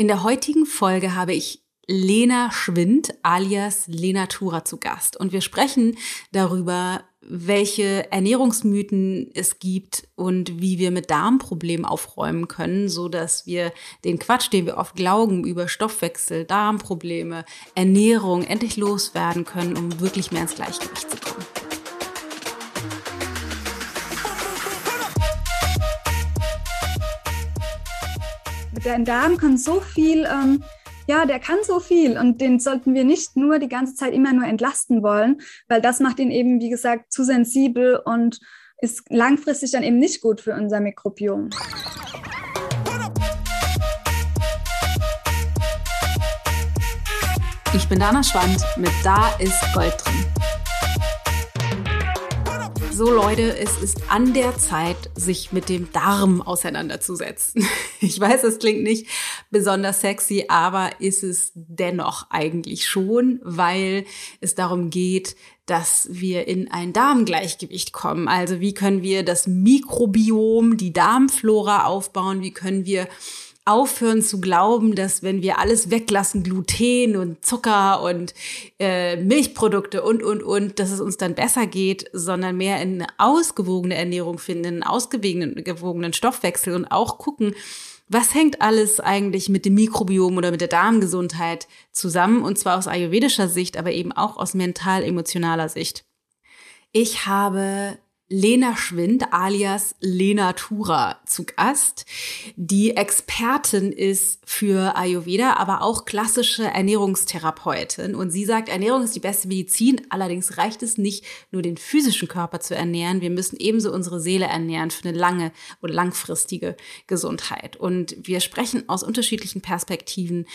In der heutigen Folge habe ich Lena Schwind alias Lena Tura zu Gast und wir sprechen darüber, welche Ernährungsmythen es gibt und wie wir mit Darmproblemen aufräumen können, so dass wir den Quatsch, den wir oft glauben über Stoffwechsel, Darmprobleme, Ernährung endlich loswerden können, um wirklich mehr ins Gleichgewicht zu kommen. Dein Darm kann so viel, ähm, ja, der kann so viel und den sollten wir nicht nur die ganze Zeit immer nur entlasten wollen, weil das macht ihn eben, wie gesagt, zu sensibel und ist langfristig dann eben nicht gut für unser Mikrobiom. Ich bin Dana Schwand mit Da ist Gold drin. So Leute, es ist an der Zeit, sich mit dem Darm auseinanderzusetzen. Ich weiß, es klingt nicht besonders sexy, aber ist es dennoch eigentlich schon, weil es darum geht, dass wir in ein Darmgleichgewicht kommen. Also wie können wir das Mikrobiom, die Darmflora aufbauen? Wie können wir aufhören zu glauben, dass wenn wir alles weglassen, Gluten und Zucker und äh, Milchprodukte und, und, und, dass es uns dann besser geht, sondern mehr in eine ausgewogene Ernährung finden, einen ausgewogenen Stoffwechsel und auch gucken, was hängt alles eigentlich mit dem Mikrobiom oder mit der Darmgesundheit zusammen? Und zwar aus ayurvedischer Sicht, aber eben auch aus mental-emotionaler Sicht. Ich habe Lena Schwind alias Lena Tura zu Gast, die Expertin ist für Ayurveda, aber auch klassische Ernährungstherapeutin. Und sie sagt, Ernährung ist die beste Medizin. Allerdings reicht es nicht, nur den physischen Körper zu ernähren. Wir müssen ebenso unsere Seele ernähren für eine lange und langfristige Gesundheit. Und wir sprechen aus unterschiedlichen Perspektiven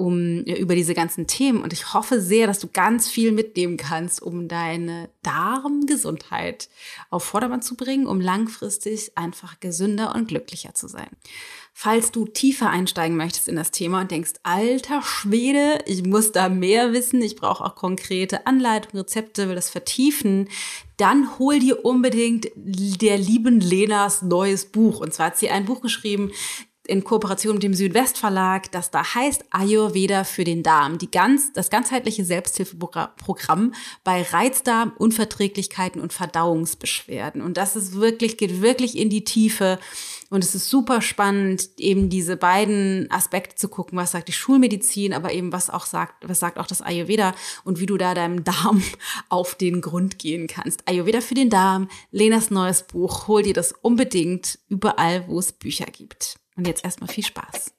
um über diese ganzen Themen. Und ich hoffe sehr, dass du ganz viel mitnehmen kannst, um deine Darmgesundheit auf Vordermann zu bringen, um langfristig einfach gesünder und glücklicher zu sein. Falls du tiefer einsteigen möchtest in das Thema und denkst, alter Schwede, ich muss da mehr wissen, ich brauche auch konkrete Anleitungen, Rezepte, will das vertiefen, dann hol dir unbedingt der lieben Lenas neues Buch. Und zwar hat sie ein Buch geschrieben, in Kooperation mit dem Südwestverlag, das da heißt Ayurveda für den Darm, die ganz, das ganzheitliche Selbsthilfeprogramm bei Reizdarm, Unverträglichkeiten und Verdauungsbeschwerden. Und das ist wirklich, geht wirklich in die Tiefe. Und es ist super spannend, eben diese beiden Aspekte zu gucken, was sagt die Schulmedizin, aber eben was auch sagt, was sagt auch das Ayurveda und wie du da deinem Darm auf den Grund gehen kannst. Ayurveda für den Darm, Lenas neues Buch, hol dir das unbedingt überall, wo es Bücher gibt. Und jetzt erstmal viel Spaß.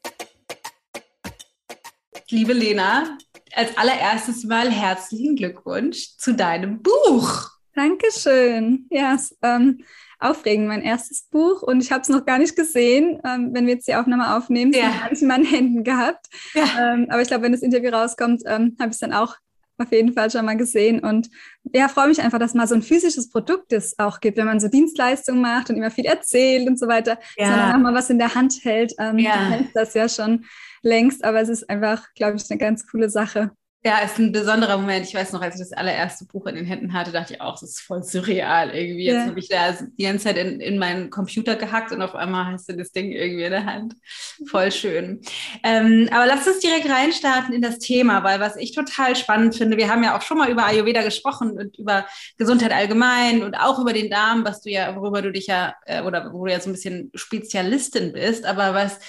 Liebe Lena, als allererstes mal herzlichen Glückwunsch zu deinem Buch. Dankeschön. Ja, es, ähm, aufregend, mein erstes Buch und ich habe es noch gar nicht gesehen, ähm, wenn wir jetzt die Aufnahme aufnehmen. Ja. habe ich in meinen Händen gehabt. Ja. Ähm, aber ich glaube, wenn das Interview rauskommt, ähm, habe ich es dann auch auf jeden Fall schon mal gesehen. Und ja, freue mich einfach, dass mal so ein physisches Produkt es auch gibt, wenn man so Dienstleistungen macht und immer viel erzählt und so weiter, ja. sondern auch mal was in der Hand hält. Ähm, ja. Du kennst das ja schon längst, aber es ist einfach, glaube ich, eine ganz coole Sache. Ja, ist ein besonderer Moment. Ich weiß noch, als ich das allererste Buch in den Händen hatte, dachte ich auch, das ist voll surreal irgendwie. Jetzt ja. habe ich da die ganze Zeit in, in meinen Computer gehackt und auf einmal hast du das Ding irgendwie in der Hand. Voll schön. Ähm, aber lass uns direkt reinstarten in das Thema, weil was ich total spannend finde, wir haben ja auch schon mal über Ayurveda gesprochen und über Gesundheit allgemein und auch über den Darm, was du ja, worüber du dich ja, äh, oder wo du ja so ein bisschen Spezialistin bist, aber was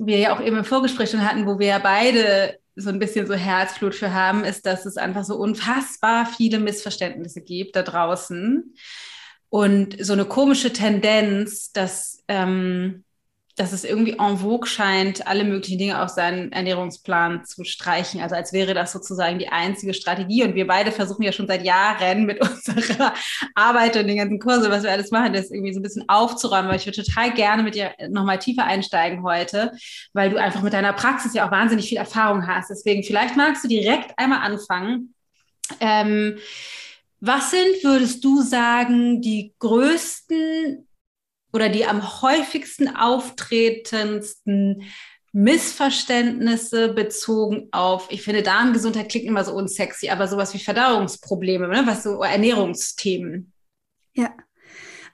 wir ja auch eben im Vorgespräch schon hatten, wo wir ja beide so ein bisschen so Herzblut für haben, ist, dass es einfach so unfassbar viele Missverständnisse gibt da draußen. Und so eine komische Tendenz, dass ähm, dass es irgendwie en vogue scheint, alle möglichen Dinge auf seinen Ernährungsplan zu streichen. Also als wäre das sozusagen die einzige Strategie. Und wir beide versuchen ja schon seit Jahren mit unserer Arbeit und den ganzen Kurse, was wir alles machen, das irgendwie so ein bisschen aufzuräumen. Weil ich würde total gerne mit dir nochmal tiefer einsteigen heute, weil du einfach mit deiner Praxis ja auch wahnsinnig viel Erfahrung hast. Deswegen vielleicht magst du direkt einmal anfangen. Ähm, was sind, würdest du sagen, die größten oder die am häufigsten auftretendsten Missverständnisse bezogen auf, ich finde, Darmgesundheit klingt immer so unsexy, aber sowas wie Verdauungsprobleme, ne? was so Ernährungsthemen. Ja.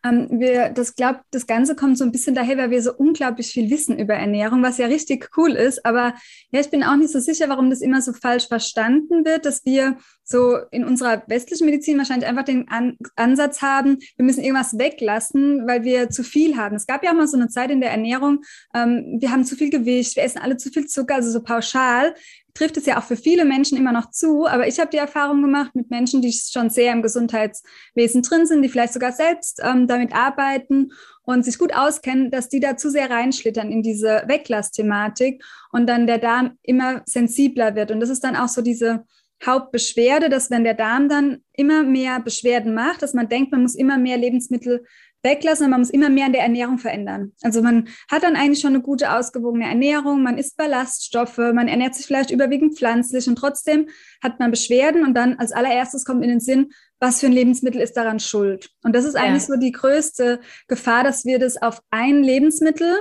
Ähm, wir, das glaubt, das Ganze kommt so ein bisschen daher, weil wir so unglaublich viel wissen über Ernährung, was ja richtig cool ist. Aber ja, ich bin auch nicht so sicher, warum das immer so falsch verstanden wird, dass wir so in unserer westlichen Medizin wahrscheinlich einfach den An Ansatz haben, wir müssen irgendwas weglassen, weil wir zu viel haben. Es gab ja auch mal so eine Zeit in der Ernährung, ähm, wir haben zu viel Gewicht, wir essen alle zu viel Zucker, also so pauschal trifft es ja auch für viele Menschen immer noch zu. Aber ich habe die Erfahrung gemacht mit Menschen, die schon sehr im Gesundheitswesen drin sind, die vielleicht sogar selbst ähm, damit arbeiten und sich gut auskennen, dass die da zu sehr reinschlittern in diese Weglassthematik und dann der Darm immer sensibler wird. Und das ist dann auch so diese Hauptbeschwerde, dass wenn der Darm dann immer mehr Beschwerden macht, dass man denkt, man muss immer mehr Lebensmittel weglassen, man muss immer mehr an der Ernährung verändern. Also man hat dann eigentlich schon eine gute, ausgewogene Ernährung, man isst Ballaststoffe, man ernährt sich vielleicht überwiegend pflanzlich und trotzdem hat man Beschwerden und dann als allererstes kommt in den Sinn, was für ein Lebensmittel ist daran schuld? Und das ist eigentlich ja. so die größte Gefahr, dass wir das auf ein Lebensmittel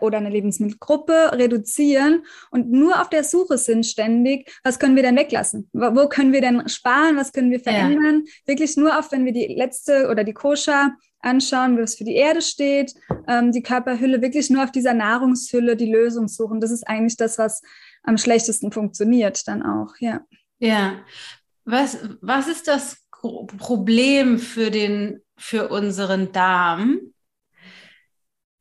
oder eine Lebensmittelgruppe reduzieren und nur auf der Suche sind ständig, was können wir denn weglassen? Wo können wir denn sparen? Was können wir verändern? Ja. Wirklich nur auf, wenn wir die letzte oder die Koscher anschauen, was für die Erde steht, ähm, die Körperhülle, wirklich nur auf dieser Nahrungshülle die Lösung suchen. Das ist eigentlich das, was am schlechtesten funktioniert dann auch, ja. Ja. Was, was ist das Problem für den, für unseren Darm,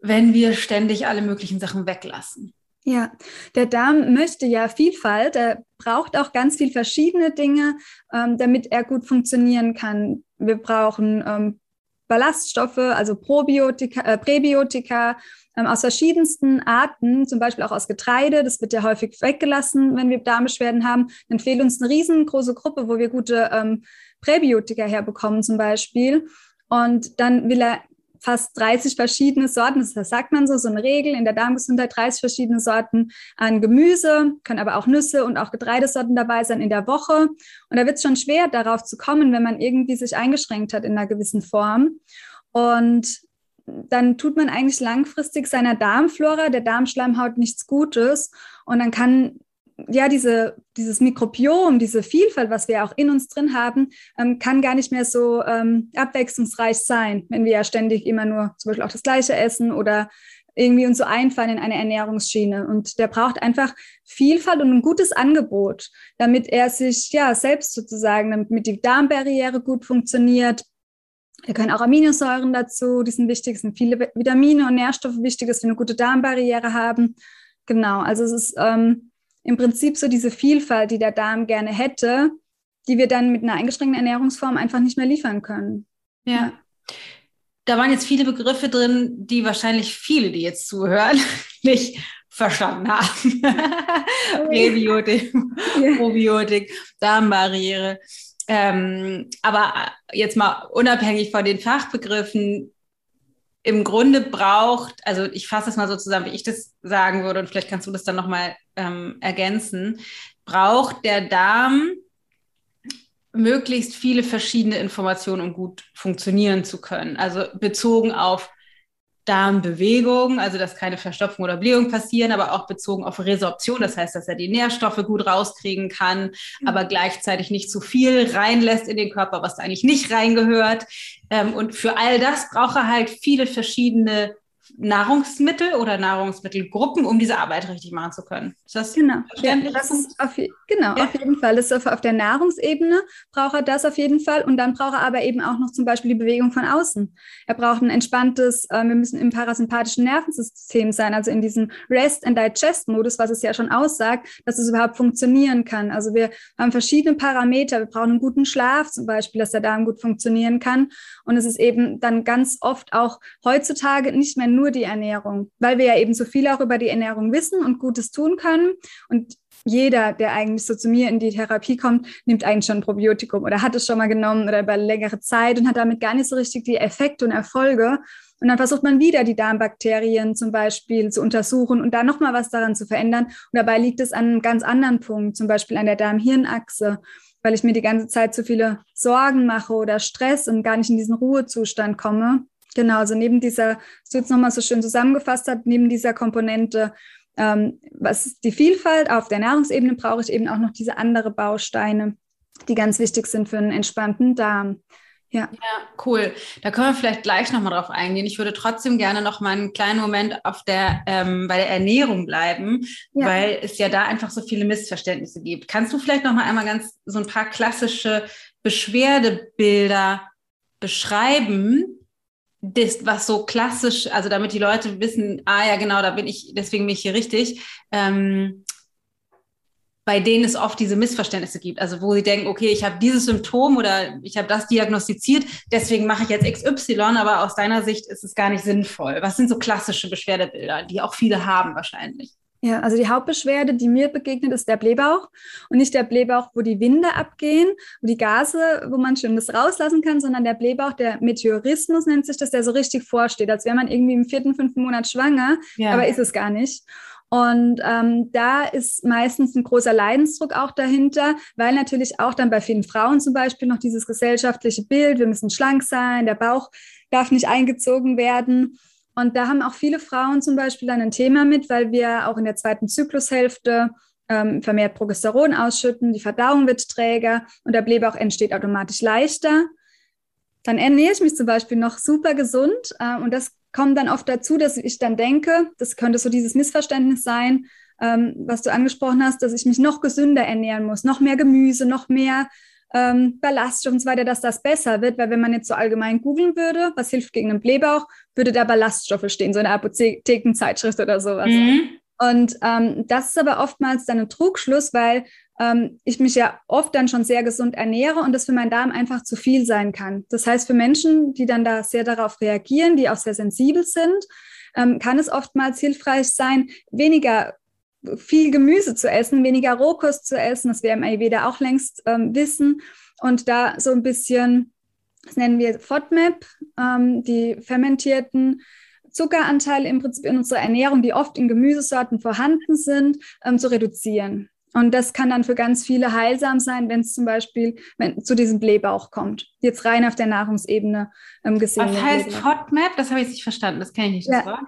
wenn wir ständig alle möglichen Sachen weglassen? Ja, der Darm möchte ja Vielfalt. Er braucht auch ganz viel verschiedene Dinge, ähm, damit er gut funktionieren kann. Wir brauchen ähm, Ballaststoffe, also Probiotika, äh, Präbiotika ähm, aus verschiedensten Arten, zum Beispiel auch aus Getreide. Das wird ja häufig weggelassen, wenn wir Darmbeschwerden haben. Dann fehlt uns eine riesengroße Gruppe, wo wir gute ähm, Präbiotika herbekommen zum Beispiel. Und dann will er fast 30 verschiedene Sorten, das sagt man so, so eine Regel in der Darmgesundheit, 30 verschiedene Sorten an Gemüse, können aber auch Nüsse und auch Getreidesorten dabei sein in der Woche. Und da wird es schon schwer, darauf zu kommen, wenn man irgendwie sich eingeschränkt hat in einer gewissen Form. Und dann tut man eigentlich langfristig seiner Darmflora, der Darmschleimhaut nichts Gutes. Und dann kann ja, diese, dieses Mikrobiom, diese Vielfalt, was wir auch in uns drin haben, ähm, kann gar nicht mehr so ähm, abwechslungsreich sein, wenn wir ja ständig immer nur zum Beispiel auch das Gleiche essen oder irgendwie uns so einfallen in eine Ernährungsschiene. Und der braucht einfach Vielfalt und ein gutes Angebot, damit er sich ja selbst sozusagen, damit die Darmbarriere gut funktioniert. Wir können auch Aminosäuren dazu, die sind wichtig, sind viele Vitamine und Nährstoffe wichtig, dass wir eine gute Darmbarriere haben. Genau, also es ist ähm, im Prinzip so diese Vielfalt, die der Darm gerne hätte, die wir dann mit einer eingeschränkten Ernährungsform einfach nicht mehr liefern können. Ja. ja. Da waren jetzt viele Begriffe drin, die wahrscheinlich viele, die jetzt zuhören, nicht verstanden haben. Präbiotik, ja. Probiotik, Darmbarriere. Ähm, aber jetzt mal unabhängig von den Fachbegriffen, im Grunde braucht, also ich fasse das mal so zusammen, wie ich das sagen würde, und vielleicht kannst du das dann nochmal ähm, ergänzen, braucht der Darm möglichst viele verschiedene Informationen, um gut funktionieren zu können. Also bezogen auf Darmbewegung, also dass keine Verstopfung oder Blähung passieren, aber auch bezogen auf Resorption, das heißt, dass er die Nährstoffe gut rauskriegen kann, mhm. aber gleichzeitig nicht zu viel reinlässt in den Körper, was da eigentlich nicht reingehört. Ähm, und für all das braucht er halt viele verschiedene Nahrungsmittel oder Nahrungsmittelgruppen, um diese Arbeit richtig machen zu können. Ist das genau. Ja, das ist auf, genau, ja. auf jeden Fall. Das ist auf, auf der Nahrungsebene braucht er das auf jeden Fall. Und dann braucht er aber eben auch noch zum Beispiel die Bewegung von außen. Er braucht ein entspanntes, äh, wir müssen im parasympathischen Nervensystem sein, also in diesem Rest and Digest Modus, was es ja schon aussagt, dass es überhaupt funktionieren kann. Also wir haben verschiedene Parameter. Wir brauchen einen guten Schlaf zum Beispiel, dass der Darm gut funktionieren kann. Und es ist eben dann ganz oft auch heutzutage nicht mehr nur die Ernährung, weil wir ja eben so viel auch über die Ernährung wissen und Gutes tun können. Und jeder, der eigentlich so zu mir in die Therapie kommt, nimmt eigentlich schon ein Probiotikum oder hat es schon mal genommen oder über längere Zeit und hat damit gar nicht so richtig die Effekte und Erfolge. Und dann versucht man wieder die Darmbakterien zum Beispiel zu untersuchen und da nochmal was daran zu verändern. Und dabei liegt es an einem ganz anderen Punkt, zum Beispiel an der Darm-Hirn-Achse, weil ich mir die ganze Zeit zu viele Sorgen mache oder Stress und gar nicht in diesen Ruhezustand komme. Genau, also neben dieser, was du jetzt nochmal so schön zusammengefasst hast, neben dieser Komponente, ähm, was ist die Vielfalt auf der Nahrungsebene, brauche ich eben auch noch diese andere Bausteine, die ganz wichtig sind für einen entspannten Darm. Ja. ja, cool. Da können wir vielleicht gleich nochmal drauf eingehen. Ich würde trotzdem gerne noch mal einen kleinen Moment auf der, ähm, bei der Ernährung bleiben, ja. weil es ja da einfach so viele Missverständnisse gibt. Kannst du vielleicht noch mal einmal ganz so ein paar klassische Beschwerdebilder beschreiben, das, was so klassisch, also damit die Leute wissen, ah ja, genau, da bin ich, deswegen bin ich hier richtig, ähm, bei denen es oft diese Missverständnisse gibt. Also wo sie denken, okay, ich habe dieses Symptom oder ich habe das diagnostiziert, deswegen mache ich jetzt XY, aber aus deiner Sicht ist es gar nicht sinnvoll. Was sind so klassische Beschwerdebilder, die auch viele haben wahrscheinlich? Ja, also die Hauptbeschwerde, die mir begegnet, ist der Blähbauch und nicht der Blähbauch, wo die Winde abgehen, wo die Gase, wo man schon das rauslassen kann, sondern der Blähbauch, der Meteorismus nennt sich das, der so richtig vorsteht, als wäre man irgendwie im vierten, fünften Monat schwanger, ja. aber ist es gar nicht. Und ähm, da ist meistens ein großer Leidensdruck auch dahinter, weil natürlich auch dann bei vielen Frauen zum Beispiel noch dieses gesellschaftliche Bild, wir müssen schlank sein, der Bauch darf nicht eingezogen werden. Und da haben auch viele Frauen zum Beispiel dann ein Thema mit, weil wir auch in der zweiten Zyklushälfte ähm, vermehrt Progesteron ausschütten, die Verdauung wird träger und der Blähbauch entsteht automatisch leichter. Dann ernähre ich mich zum Beispiel noch super gesund äh, und das kommt dann oft dazu, dass ich dann denke, das könnte so dieses Missverständnis sein, ähm, was du angesprochen hast, dass ich mich noch gesünder ernähren muss, noch mehr Gemüse, noch mehr ähm, Ballaststoffe und so weiter, dass das besser wird, weil wenn man jetzt so allgemein googeln würde, was hilft gegen einen Blähbauch, würde da Ballaststoffe stehen, so eine Apothekenzeitschrift oder sowas. Mhm. Und ähm, das ist aber oftmals dann ein Trugschluss, weil ähm, ich mich ja oft dann schon sehr gesund ernähre und das für meinen Darm einfach zu viel sein kann. Das heißt, für Menschen, die dann da sehr darauf reagieren, die auch sehr sensibel sind, ähm, kann es oftmals hilfreich sein, weniger viel Gemüse zu essen, weniger Rohkost zu essen, das wir im Ayurveda auch längst ähm, wissen und da so ein bisschen, das nennen wir FODMAP, ähm, die fermentierten Zuckeranteile im Prinzip in unserer Ernährung, die oft in Gemüsesorten vorhanden sind, ähm, zu reduzieren. Und das kann dann für ganz viele heilsam sein, wenn es zum Beispiel wenn, zu diesem Blähbauch kommt. Jetzt rein auf der Nahrungsebene ähm, gesehen. Was heißt FODMAP? Das habe ich nicht verstanden. Das kenne ich nicht. Ja.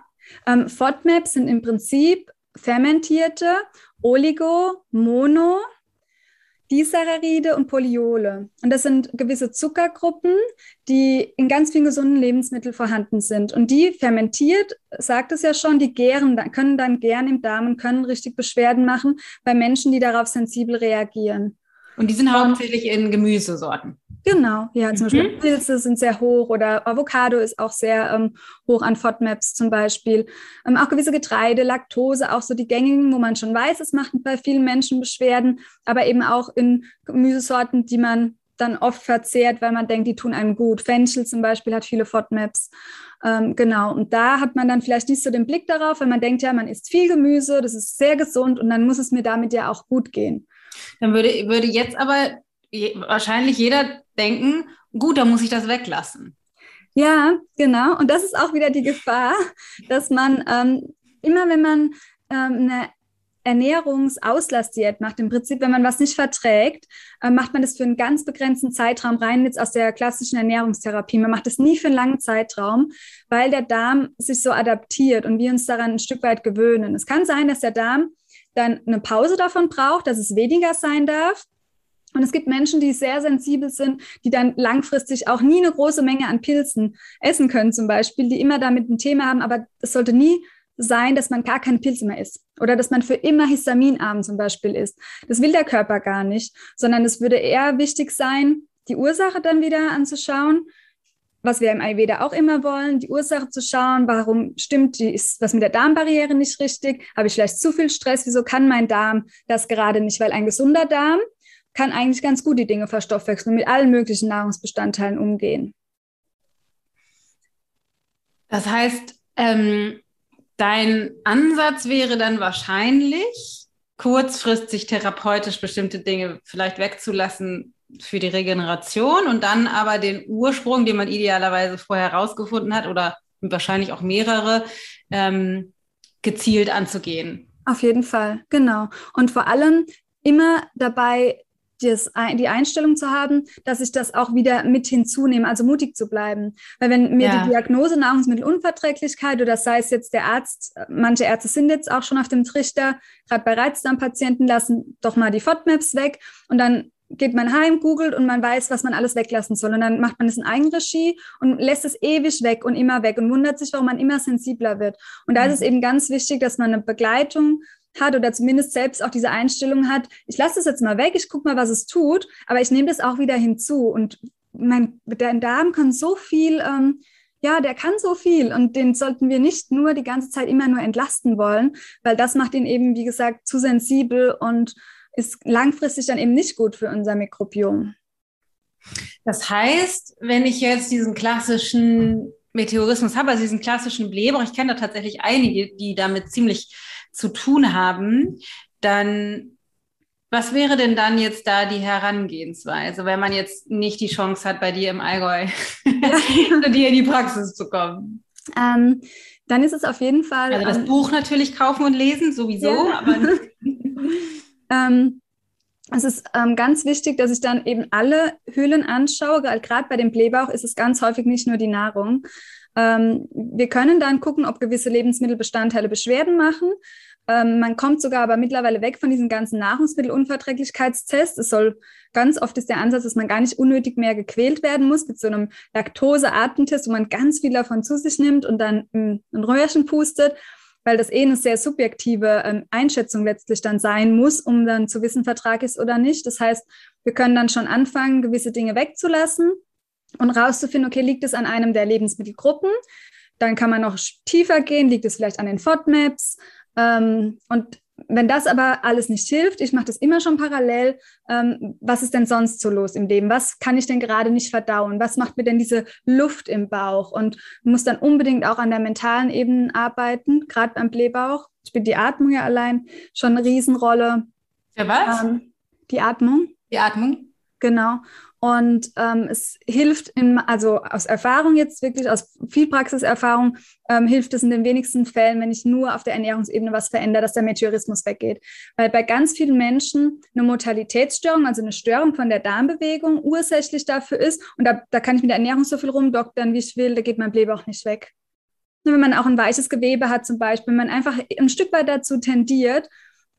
Ähm, FODMAP sind im Prinzip fermentierte Oligo-, Mono-, Disaccharide und Polyole. Und das sind gewisse Zuckergruppen, die in ganz vielen gesunden Lebensmitteln vorhanden sind. Und die fermentiert, sagt es ja schon, die gären, können dann gern im Darm und können richtig Beschwerden machen bei Menschen, die darauf sensibel reagieren. Und die sind hauptsächlich in Gemüsesorten. Genau, ja, zum mhm. Beispiel Pilze sind sehr hoch oder Avocado ist auch sehr ähm, hoch an FODMAPs zum Beispiel. Ähm, auch gewisse Getreide, Laktose, auch so die gängigen, wo man schon weiß, es macht bei vielen Menschen Beschwerden, aber eben auch in Gemüsesorten, die man dann oft verzehrt, weil man denkt, die tun einem gut. Fenchel zum Beispiel hat viele FODMAPs. Ähm, genau, und da hat man dann vielleicht nicht so den Blick darauf, weil man denkt, ja, man isst viel Gemüse, das ist sehr gesund und dann muss es mir damit ja auch gut gehen. Dann würde, würde jetzt aber wahrscheinlich jeder denken, gut, dann muss ich das weglassen. Ja, genau. Und das ist auch wieder die Gefahr, dass man ähm, immer, wenn man ähm, eine Ernährungsauslastdiät macht, im Prinzip, wenn man was nicht verträgt, äh, macht man das für einen ganz begrenzten Zeitraum rein, jetzt aus der klassischen Ernährungstherapie. Man macht das nie für einen langen Zeitraum, weil der Darm sich so adaptiert und wir uns daran ein Stück weit gewöhnen. Es kann sein, dass der Darm dann eine Pause davon braucht, dass es weniger sein darf. Und es gibt Menschen, die sehr sensibel sind, die dann langfristig auch nie eine große Menge an Pilzen essen können, zum Beispiel, die immer damit ein Thema haben, aber es sollte nie sein, dass man gar keine Pilze mehr isst oder dass man für immer histaminarm zum Beispiel isst. Das will der Körper gar nicht, sondern es würde eher wichtig sein, die Ursache dann wieder anzuschauen, was wir im Ayurveda auch immer wollen, die Ursache zu schauen, warum stimmt die, ist was mit der Darmbarriere nicht richtig, habe ich vielleicht zu viel Stress, wieso kann mein Darm das gerade nicht, weil ein gesunder Darm kann eigentlich ganz gut die Dinge verstoffwechseln und mit allen möglichen Nahrungsbestandteilen umgehen. Das heißt, ähm, dein Ansatz wäre dann wahrscheinlich, kurzfristig therapeutisch bestimmte Dinge vielleicht wegzulassen für die Regeneration und dann aber den Ursprung, den man idealerweise vorher herausgefunden hat oder wahrscheinlich auch mehrere, ähm, gezielt anzugehen. Auf jeden Fall, genau. Und vor allem immer dabei das, die Einstellung zu haben, dass ich das auch wieder mit hinzunehme, also mutig zu bleiben. Weil wenn mir ja. die Diagnose Nahrungsmittelunverträglichkeit oder sei es jetzt der Arzt, manche Ärzte sind jetzt auch schon auf dem Trichter, gerade bei Reizdarmpatienten lassen doch mal die FODMAPs weg und dann geht man heim, googelt und man weiß, was man alles weglassen soll. Und dann macht man es in Eigenregie und lässt es ewig weg und immer weg und wundert sich, warum man immer sensibler wird. Und da mhm. ist es eben ganz wichtig, dass man eine Begleitung hat oder zumindest selbst auch diese Einstellung hat, ich lasse das jetzt mal weg, ich gucke mal, was es tut, aber ich nehme das auch wieder hinzu. Und mein, dein Darm kann so viel, ähm, ja, der kann so viel und den sollten wir nicht nur die ganze Zeit immer nur entlasten wollen, weil das macht ihn eben, wie gesagt, zu sensibel und ist langfristig dann eben nicht gut für unser Mikrobiom. Das heißt, wenn ich jetzt diesen klassischen Meteorismus habe, also diesen klassischen Blähbauch, ich kenne da tatsächlich einige, die damit ziemlich zu tun haben, dann was wäre denn dann jetzt da die Herangehensweise, wenn man jetzt nicht die Chance hat, bei dir im Allgäu zu dir in die Praxis zu kommen? Ähm, dann ist es auf jeden Fall. Also das ähm, Buch natürlich kaufen und lesen, sowieso, ja. aber. ähm, es ist ähm, ganz wichtig, dass ich dann eben alle Höhlen anschaue. Gerade bei dem Blähbauch ist es ganz häufig nicht nur die Nahrung. Ähm, wir können dann gucken, ob gewisse Lebensmittelbestandteile Beschwerden machen. Ähm, man kommt sogar aber mittlerweile weg von diesen ganzen Nahrungsmittelunverträglichkeitstests. Es soll ganz oft ist der Ansatz, dass man gar nicht unnötig mehr gequält werden muss mit so einem Laktose-Artentest, wo man ganz viel davon zu sich nimmt und dann ein Röhrchen pustet weil das eh eine sehr subjektive ähm, Einschätzung letztlich dann sein muss, um dann zu wissen, Vertrag ist oder nicht. Das heißt, wir können dann schon anfangen, gewisse Dinge wegzulassen und rauszufinden, okay, liegt es an einem der Lebensmittelgruppen? Dann kann man noch tiefer gehen, liegt es vielleicht an den FODMAPs? Ähm, und wenn das aber alles nicht hilft, ich mache das immer schon parallel, ähm, was ist denn sonst so los im Leben? Was kann ich denn gerade nicht verdauen? Was macht mir denn diese Luft im Bauch? Und muss dann unbedingt auch an der mentalen Ebene arbeiten, gerade beim Blähbauch. Spielt die Atmung ja allein schon eine Riesenrolle. Für was? Ähm, die Atmung. Die Atmung. Genau. Und ähm, es hilft, in, also aus Erfahrung jetzt wirklich, aus viel Praxiserfahrung, ähm, hilft es in den wenigsten Fällen, wenn ich nur auf der Ernährungsebene was verändere, dass der Meteorismus weggeht. Weil bei ganz vielen Menschen eine Motalitätsstörung, also eine Störung von der Darmbewegung, ursächlich dafür ist. Und da, da kann ich mit der Ernährung so viel rumdoktern, wie ich will, da geht mein Blähbauch nicht weg. Und wenn man auch ein weiches Gewebe hat zum Beispiel, wenn man einfach ein Stück weit dazu tendiert,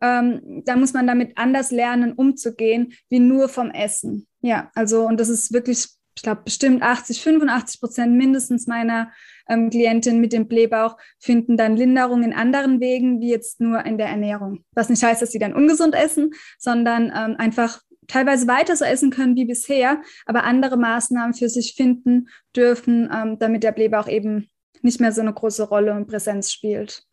ähm, da muss man damit anders lernen, umzugehen, wie nur vom Essen. Ja, also und das ist wirklich, ich glaube, bestimmt 80, 85 Prozent mindestens meiner ähm, Klientinnen mit dem Blähbauch finden dann Linderung in anderen Wegen, wie jetzt nur in der Ernährung. Was nicht heißt, dass sie dann ungesund essen, sondern ähm, einfach teilweise weiter so essen können wie bisher, aber andere Maßnahmen für sich finden dürfen, ähm, damit der Blähbauch eben nicht mehr so eine große Rolle und Präsenz spielt.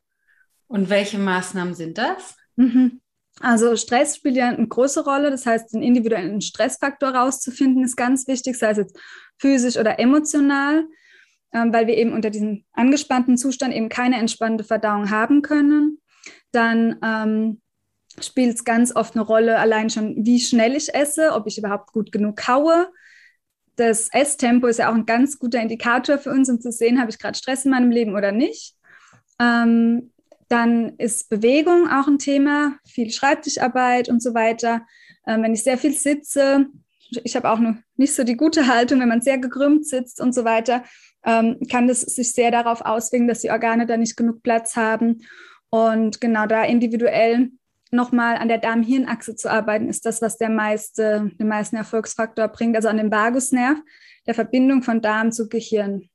Und welche Maßnahmen sind das? Mhm. Also Stress spielt ja eine große Rolle. Das heißt, den individuellen Stressfaktor rauszufinden, ist ganz wichtig, sei es jetzt physisch oder emotional, ähm, weil wir eben unter diesem angespannten Zustand eben keine entspannte Verdauung haben können. Dann ähm, spielt es ganz oft eine Rolle, allein schon, wie schnell ich esse, ob ich überhaupt gut genug kaue. Das Esstempo ist ja auch ein ganz guter Indikator für uns, um zu sehen, habe ich gerade Stress in meinem Leben oder nicht. Ähm, dann ist Bewegung auch ein Thema, viel Schreibtischarbeit und so weiter. Ähm, wenn ich sehr viel sitze, ich habe auch noch nicht so die gute Haltung, wenn man sehr gekrümmt sitzt und so weiter, ähm, kann das sich sehr darauf auswirken, dass die Organe da nicht genug Platz haben. Und genau da individuell nochmal an der Darm-Hirn-Achse zu arbeiten, ist das, was der meiste, den meisten Erfolgsfaktor bringt, also an dem Vagusnerv, der Verbindung von Darm zu Gehirn.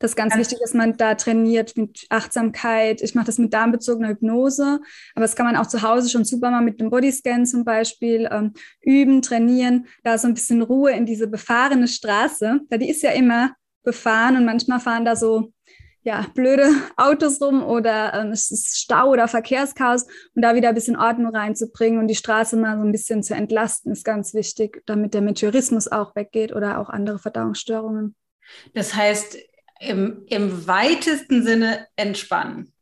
Das ist ganz wichtig, dass man da trainiert mit Achtsamkeit. Ich mache das mit darmbezogener Hypnose, aber das kann man auch zu Hause schon super mal mit dem Bodyscan zum Beispiel ähm, üben, trainieren, da so ein bisschen Ruhe in diese befahrene Straße, da die ist ja immer befahren und manchmal fahren da so ja, blöde Autos rum oder ähm, es ist Stau oder Verkehrschaos und da wieder ein bisschen Ordnung reinzubringen und die Straße mal so ein bisschen zu entlasten, ist ganz wichtig, damit der Meteorismus auch weggeht oder auch andere Verdauungsstörungen. Das heißt, im, im weitesten Sinne entspannen.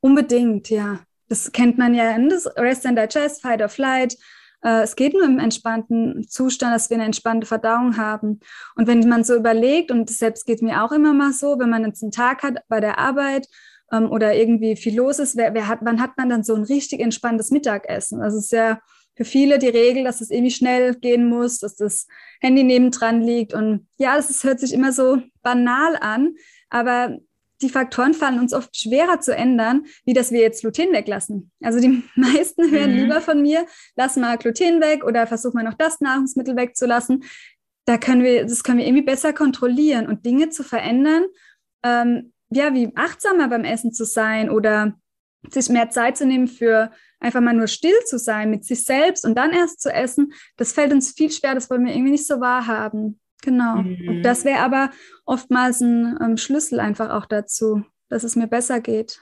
Unbedingt, ja. Das kennt man ja in das Rest and Digest, Fight or Flight. Äh, es geht nur im entspannten Zustand, dass wir eine entspannte Verdauung haben. Und wenn man so überlegt, und selbst geht mir auch immer mal so, wenn man jetzt einen Tag hat bei der Arbeit ähm, oder irgendwie viel los ist, wer, wer hat, wann hat man dann so ein richtig entspanntes Mittagessen? Das ist ja für viele die Regel, dass es irgendwie schnell gehen muss, dass das Handy nebendran liegt. Und ja, das ist, hört sich immer so banal an, aber die Faktoren fallen uns oft schwerer zu ändern, wie dass wir jetzt Gluten weglassen. Also die meisten hören mhm. lieber von mir, lass mal Gluten weg oder versuch mal noch das Nahrungsmittel wegzulassen. Da können wir, das können wir irgendwie besser kontrollieren und Dinge zu verändern. Ähm, ja, wie achtsamer beim Essen zu sein oder sich mehr Zeit zu nehmen für einfach mal nur still zu sein mit sich selbst und dann erst zu essen, das fällt uns viel schwer, das wollen wir irgendwie nicht so wahrhaben. Genau. Mhm. Und das wäre aber oftmals ein ähm, Schlüssel einfach auch dazu, dass es mir besser geht.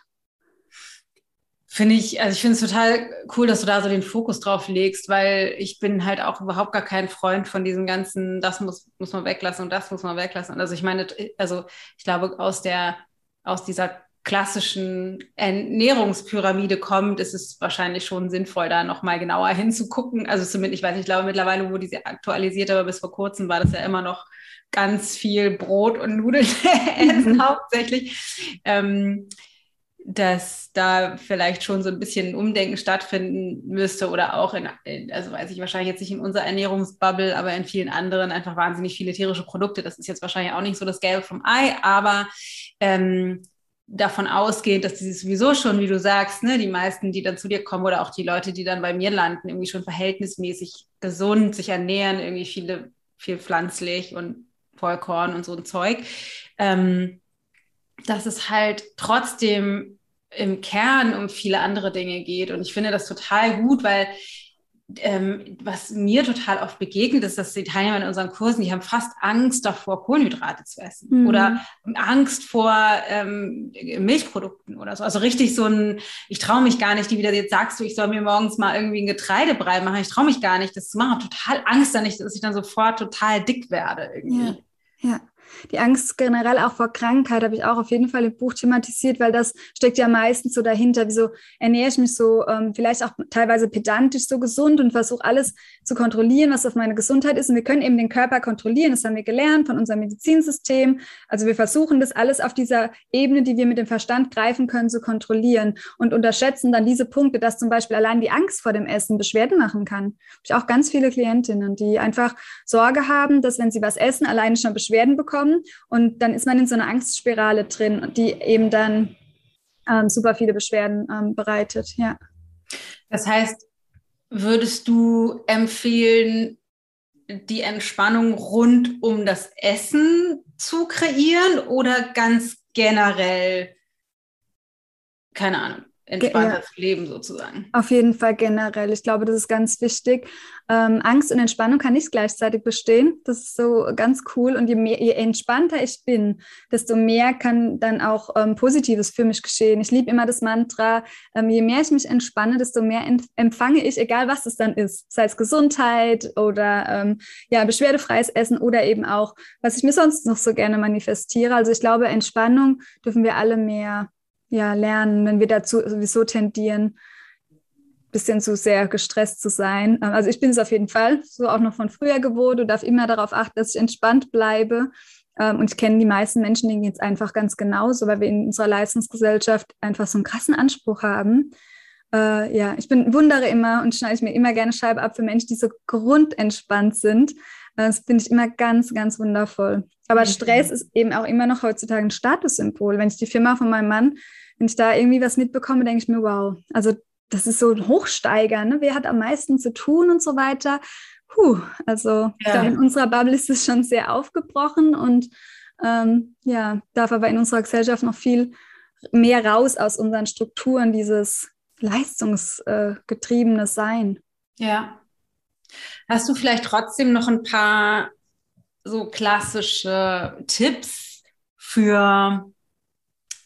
Finde ich, also ich finde es total cool, dass du da so den Fokus drauf legst, weil ich bin halt auch überhaupt gar kein Freund von diesem ganzen, das muss, muss man weglassen und das muss man weglassen. Also ich meine, also ich glaube, aus der, aus dieser klassischen Ernährungspyramide kommt, ist es wahrscheinlich schon sinnvoll, da nochmal genauer hinzugucken. Also zumindest, ich weiß nicht, ich glaube mittlerweile wurde sie aktualisiert, aber bis vor kurzem war das ja immer noch ganz viel Brot und Nudeln essen mhm. hauptsächlich. Ähm, dass da vielleicht schon so ein bisschen Umdenken stattfinden müsste oder auch in, also weiß ich wahrscheinlich jetzt nicht in unserer Ernährungsbubble, aber in vielen anderen einfach wahnsinnig viele tierische Produkte. Das ist jetzt wahrscheinlich auch nicht so das Gelbe vom Ei, aber ähm, davon ausgehend, dass die sowieso schon, wie du sagst, ne, die meisten, die dann zu dir kommen oder auch die Leute, die dann bei mir landen, irgendwie schon verhältnismäßig gesund sich ernähren, irgendwie viele, viel pflanzlich und Vollkorn und so ein Zeug, ähm, dass es halt trotzdem im Kern um viele andere Dinge geht. Und ich finde das total gut, weil ähm, was mir total oft begegnet, ist, dass die Teilnehmer in unseren Kursen, die haben fast Angst davor, Kohlenhydrate zu essen mhm. oder Angst vor ähm, Milchprodukten oder so. Also richtig so ein, ich traue mich gar nicht, die wieder jetzt sagst du, ich soll mir morgens mal irgendwie ein Getreidebrei machen. Ich traue mich gar nicht, das zu machen. Total Angst, dass ich dann sofort total dick werde irgendwie. Ja. ja die Angst generell auch vor Krankheit habe ich auch auf jeden Fall im Buch thematisiert, weil das steckt ja meistens so dahinter. Wieso ernähre ich mich so ähm, vielleicht auch teilweise pedantisch so gesund und versuche alles zu kontrollieren, was auf meine Gesundheit ist. Und wir können eben den Körper kontrollieren. Das haben wir gelernt von unserem Medizinsystem. Also wir versuchen das alles auf dieser Ebene, die wir mit dem Verstand greifen können, zu kontrollieren und unterschätzen dann diese Punkte, dass zum Beispiel allein die Angst vor dem Essen Beschwerden machen kann. Habe ich auch ganz viele Klientinnen, die einfach Sorge haben, dass wenn sie was essen, alleine schon Beschwerden bekommen bekommen. Und dann ist man in so einer Angstspirale drin, die eben dann ähm, super viele Beschwerden ähm, bereitet. Ja. Das heißt, würdest du empfehlen, die Entspannung rund um das Essen zu kreieren oder ganz generell, keine Ahnung, entspanntes ja. Leben sozusagen. Auf jeden Fall generell. Ich glaube, das ist ganz wichtig. Ähm, Angst und Entspannung kann nicht gleichzeitig bestehen. Das ist so ganz cool. Und je, mehr, je entspannter ich bin, desto mehr kann dann auch ähm, Positives für mich geschehen. Ich liebe immer das Mantra, ähm, je mehr ich mich entspanne, desto mehr empfange ich, egal was es dann ist. Sei es Gesundheit oder ähm, ja, beschwerdefreies Essen oder eben auch, was ich mir sonst noch so gerne manifestiere. Also ich glaube, Entspannung dürfen wir alle mehr ja, lernen, wenn wir dazu sowieso tendieren, ein bisschen zu sehr gestresst zu sein. Also ich bin es auf jeden Fall, so auch noch von früher gewohnt und darf immer darauf achten, dass ich entspannt bleibe. Ähm, und ich kenne die meisten Menschen, denen geht es einfach ganz genauso, weil wir in unserer Leistungsgesellschaft einfach so einen krassen Anspruch haben. Äh, ja, ich bin wundere immer und schneide ich mir immer gerne Scheibe ab für Menschen, die so grundentspannt sind. Das finde ich immer ganz, ganz wundervoll. Aber mhm. Stress ist eben auch immer noch heutzutage ein Statussymbol. Wenn ich die Firma von meinem Mann wenn ich da irgendwie was mitbekomme, denke ich mir, wow, also das ist so ein Hochsteiger, ne? wer hat am meisten zu tun und so weiter. Puh, also ja. in unserer Bubble ist es schon sehr aufgebrochen und ähm, ja, darf aber in unserer Gesellschaft noch viel mehr raus aus unseren Strukturen, dieses leistungsgetriebene Sein. Ja. Hast du vielleicht trotzdem noch ein paar so klassische Tipps für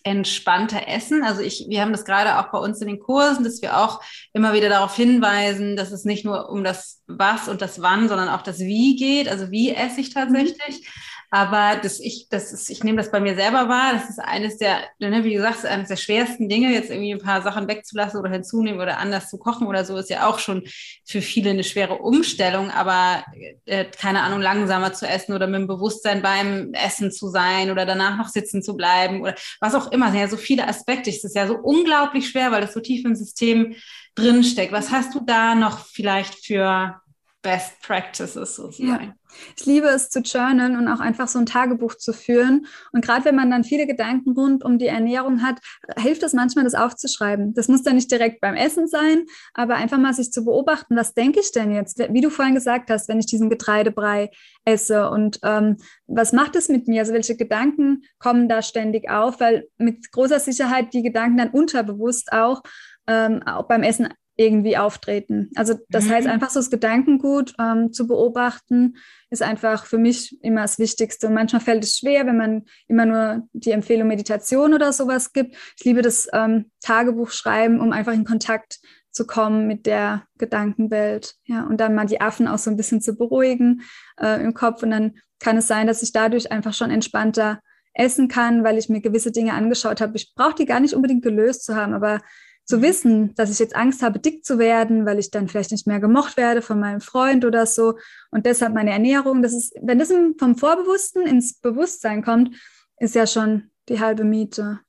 entspannter essen. Also ich, wir haben das gerade auch bei uns in den Kursen, dass wir auch immer wieder darauf hinweisen, dass es nicht nur um das Was und das Wann, sondern auch das Wie geht. Also wie esse ich tatsächlich. Aber das ich, das ist, ich nehme das bei mir selber wahr. Das ist eines der, ne, wie gesagt, eines der schwersten Dinge, jetzt irgendwie ein paar Sachen wegzulassen oder hinzunehmen oder anders zu kochen oder so, ist ja auch schon für viele eine schwere Umstellung. Aber äh, keine Ahnung, langsamer zu essen oder mit dem Bewusstsein beim Essen zu sein oder danach noch sitzen zu bleiben oder was auch immer. Sind ja so viele Aspekte. Es ist ja so unglaublich schwer, weil das so tief im System drinsteckt. Was hast du da noch vielleicht für Best Practices sozusagen. Ja. Ich liebe es zu journalen und auch einfach so ein Tagebuch zu führen. Und gerade wenn man dann viele Gedanken rund um die Ernährung hat, hilft es manchmal, das aufzuschreiben. Das muss dann nicht direkt beim Essen sein, aber einfach mal sich zu beobachten, was denke ich denn jetzt? Wie du vorhin gesagt hast, wenn ich diesen Getreidebrei esse und ähm, was macht es mit mir? Also welche Gedanken kommen da ständig auf? Weil mit großer Sicherheit die Gedanken dann unterbewusst auch, ähm, auch beim Essen irgendwie auftreten. Also das mhm. heißt einfach so das Gedankengut ähm, zu beobachten, ist einfach für mich immer das Wichtigste. Und manchmal fällt es schwer, wenn man immer nur die Empfehlung Meditation oder sowas gibt. Ich liebe das ähm, Tagebuch schreiben, um einfach in Kontakt zu kommen mit der Gedankenwelt. Ja, und dann mal die Affen auch so ein bisschen zu beruhigen äh, im Kopf. Und dann kann es sein, dass ich dadurch einfach schon entspannter essen kann, weil ich mir gewisse Dinge angeschaut habe. Ich brauche die gar nicht unbedingt gelöst zu haben, aber zu wissen, dass ich jetzt Angst habe, dick zu werden, weil ich dann vielleicht nicht mehr gemocht werde von meinem Freund oder so. Und deshalb meine Ernährung, das ist, wenn das vom Vorbewussten ins Bewusstsein kommt, ist ja schon die halbe Miete.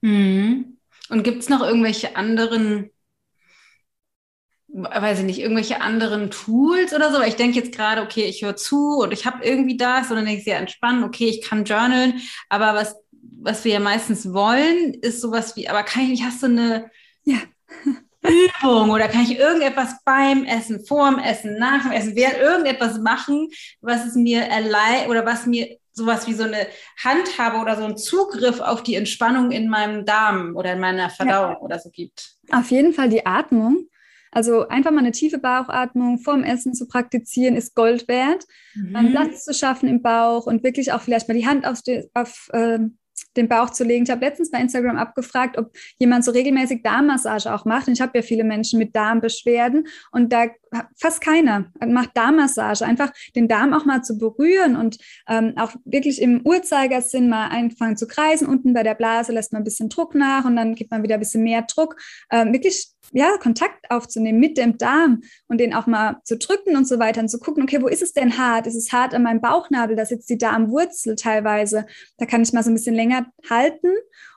Mhm. Und gibt es noch irgendwelche anderen, weiß ich nicht, irgendwelche anderen Tools oder so? Ich denke jetzt gerade, okay, ich höre zu und ich habe irgendwie das und dann denke ich sehr entspannt, okay, ich kann journalen, aber was was wir ja meistens wollen, ist sowas wie, aber kann ich nicht, hast du eine ja. Übung oder kann ich irgendetwas beim Essen, vorm Essen, nach dem Essen, während irgendetwas machen, was es mir erleichtert oder was mir sowas wie so eine Handhabe oder so einen Zugriff auf die Entspannung in meinem Darm oder in meiner Verdauung ja. oder so gibt? Auf jeden Fall die Atmung. Also einfach mal eine tiefe Bauchatmung vorm Essen zu praktizieren, ist Gold wert. Mhm. Platz zu schaffen im Bauch und wirklich auch vielleicht mal die Hand auf, die, auf äh, den Bauch zu legen. Ich habe letztens bei Instagram abgefragt, ob jemand so regelmäßig Darmmassage auch macht. Und ich habe ja viele Menschen mit Darmbeschwerden und da fast keiner macht Darmmassage. Einfach den Darm auch mal zu berühren und ähm, auch wirklich im Uhrzeigersinn mal anfangen zu kreisen. Unten bei der Blase lässt man ein bisschen Druck nach und dann gibt man wieder ein bisschen mehr Druck. Ähm, wirklich ja, Kontakt aufzunehmen mit dem Darm und den auch mal zu drücken und so weiter und zu gucken, okay, wo ist es denn hart? Ist es hart an meinem Bauchnabel? Da sitzt die Darmwurzel teilweise. Da kann ich mal so ein bisschen länger halten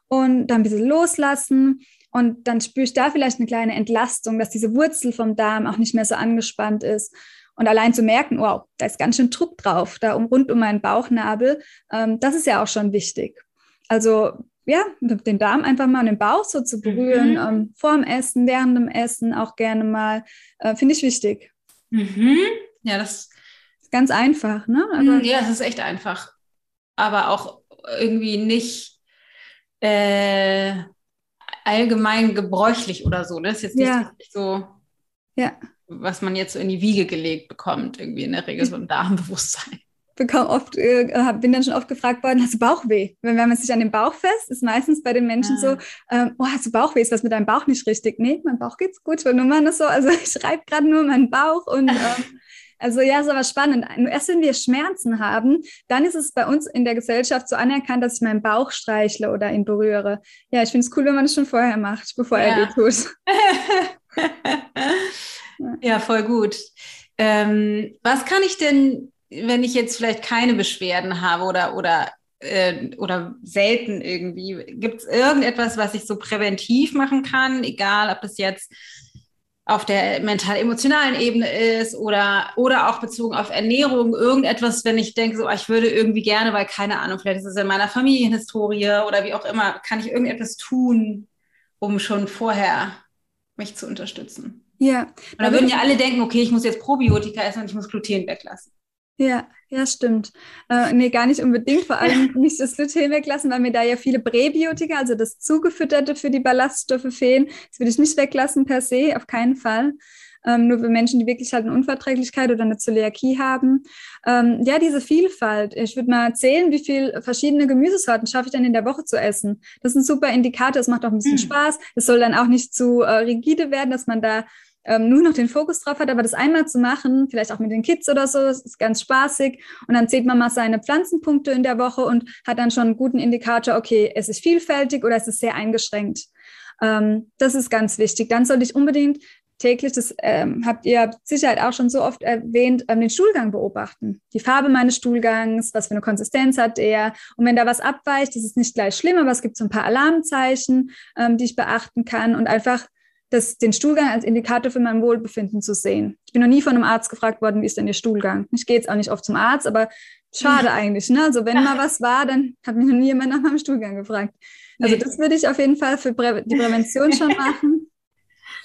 und dann ein bisschen loslassen. Und dann spüre ich da vielleicht eine kleine Entlastung, dass diese Wurzel vom Darm auch nicht mehr so angespannt ist. Und allein zu merken, wow, da ist ganz schön Druck drauf, da um, rund um meinen Bauchnabel, ähm, das ist ja auch schon wichtig. Also ja, den Darm einfach mal und den Bauch so zu berühren, mhm. ähm, vor dem Essen, während dem Essen auch gerne mal, äh, finde ich wichtig. Mhm. Ja, das ist ganz einfach, ne? Aber, mhm, ja, es ist echt einfach. Aber auch irgendwie nicht äh, allgemein gebräuchlich oder so. Ne? Das ist jetzt nicht ja. so, ja. was man jetzt so in die Wiege gelegt bekommt, irgendwie in der Regel so ein Darmbewusstsein bekomme oft, äh, bin dann schon oft gefragt worden, hast du Bauchweh? Wenn, wenn man sich an den Bauch fest, ist meistens bei den Menschen ah. so, ähm, oh, hast du Bauchweh? Ist was mit deinem Bauch nicht richtig? Nee, mein Bauch geht's gut. Nur mal das so, also ich reibe gerade nur meinen Bauch und ähm, also ja, ist aber spannend. Erst wenn wir Schmerzen haben, dann ist es bei uns in der Gesellschaft so anerkannt, dass ich meinen Bauch streichle oder ihn berühre. Ja, ich finde es cool, wenn man es schon vorher macht, bevor ja. er die tut. ja, voll gut. Ähm, was kann ich denn wenn ich jetzt vielleicht keine Beschwerden habe oder, oder, äh, oder selten irgendwie, gibt es irgendetwas, was ich so präventiv machen kann, egal ob das jetzt auf der mental-emotionalen Ebene ist oder, oder auch bezogen auf Ernährung, irgendetwas, wenn ich denke, so, ah, ich würde irgendwie gerne, weil keine Ahnung, vielleicht ist es in meiner Familienhistorie oder wie auch immer, kann ich irgendetwas tun, um schon vorher mich zu unterstützen? Ja. Und da würden ja alle denken, okay, ich muss jetzt Probiotika essen und ich muss Gluten weglassen. Ja, ja, stimmt. Äh, nee, gar nicht unbedingt. Vor allem nicht das Gluten weglassen, weil mir da ja viele Präbiotika, also das Zugefütterte für die Ballaststoffe fehlen. Das würde ich nicht weglassen per se, auf keinen Fall. Ähm, nur für Menschen, die wirklich halt eine Unverträglichkeit oder eine Zöliakie haben. Ähm, ja, diese Vielfalt. Ich würde mal erzählen, wie viele verschiedene Gemüsesorten schaffe ich denn in der Woche zu essen. Das ist ein super Indikator. Es macht auch ein bisschen mhm. Spaß. Es soll dann auch nicht zu äh, rigide werden, dass man da ähm, nur noch den Fokus drauf hat, aber das einmal zu machen, vielleicht auch mit den Kids oder so, ist ganz spaßig. Und dann zählt man mal seine Pflanzenpunkte in der Woche und hat dann schon einen guten Indikator, okay, es ist vielfältig oder es ist sehr eingeschränkt. Ähm, das ist ganz wichtig. Dann sollte ich unbedingt täglich, das ähm, habt ihr Sicherheit auch schon so oft erwähnt, ähm, den Stuhlgang beobachten. Die Farbe meines Stuhlgangs, was für eine Konsistenz hat der. Und wenn da was abweicht, ist nicht gleich schlimm, aber es gibt so ein paar Alarmzeichen, ähm, die ich beachten kann und einfach das, den Stuhlgang als Indikator für mein Wohlbefinden zu sehen. Ich bin noch nie von einem Arzt gefragt worden, wie ist denn Ihr Stuhlgang? Ich gehe jetzt auch nicht oft zum Arzt, aber schade ja. eigentlich. Ne? Also wenn mal was war, dann hat mich noch nie jemand nach meinem Stuhlgang gefragt. Also das würde ich auf jeden Fall für Prä die Prävention schon machen.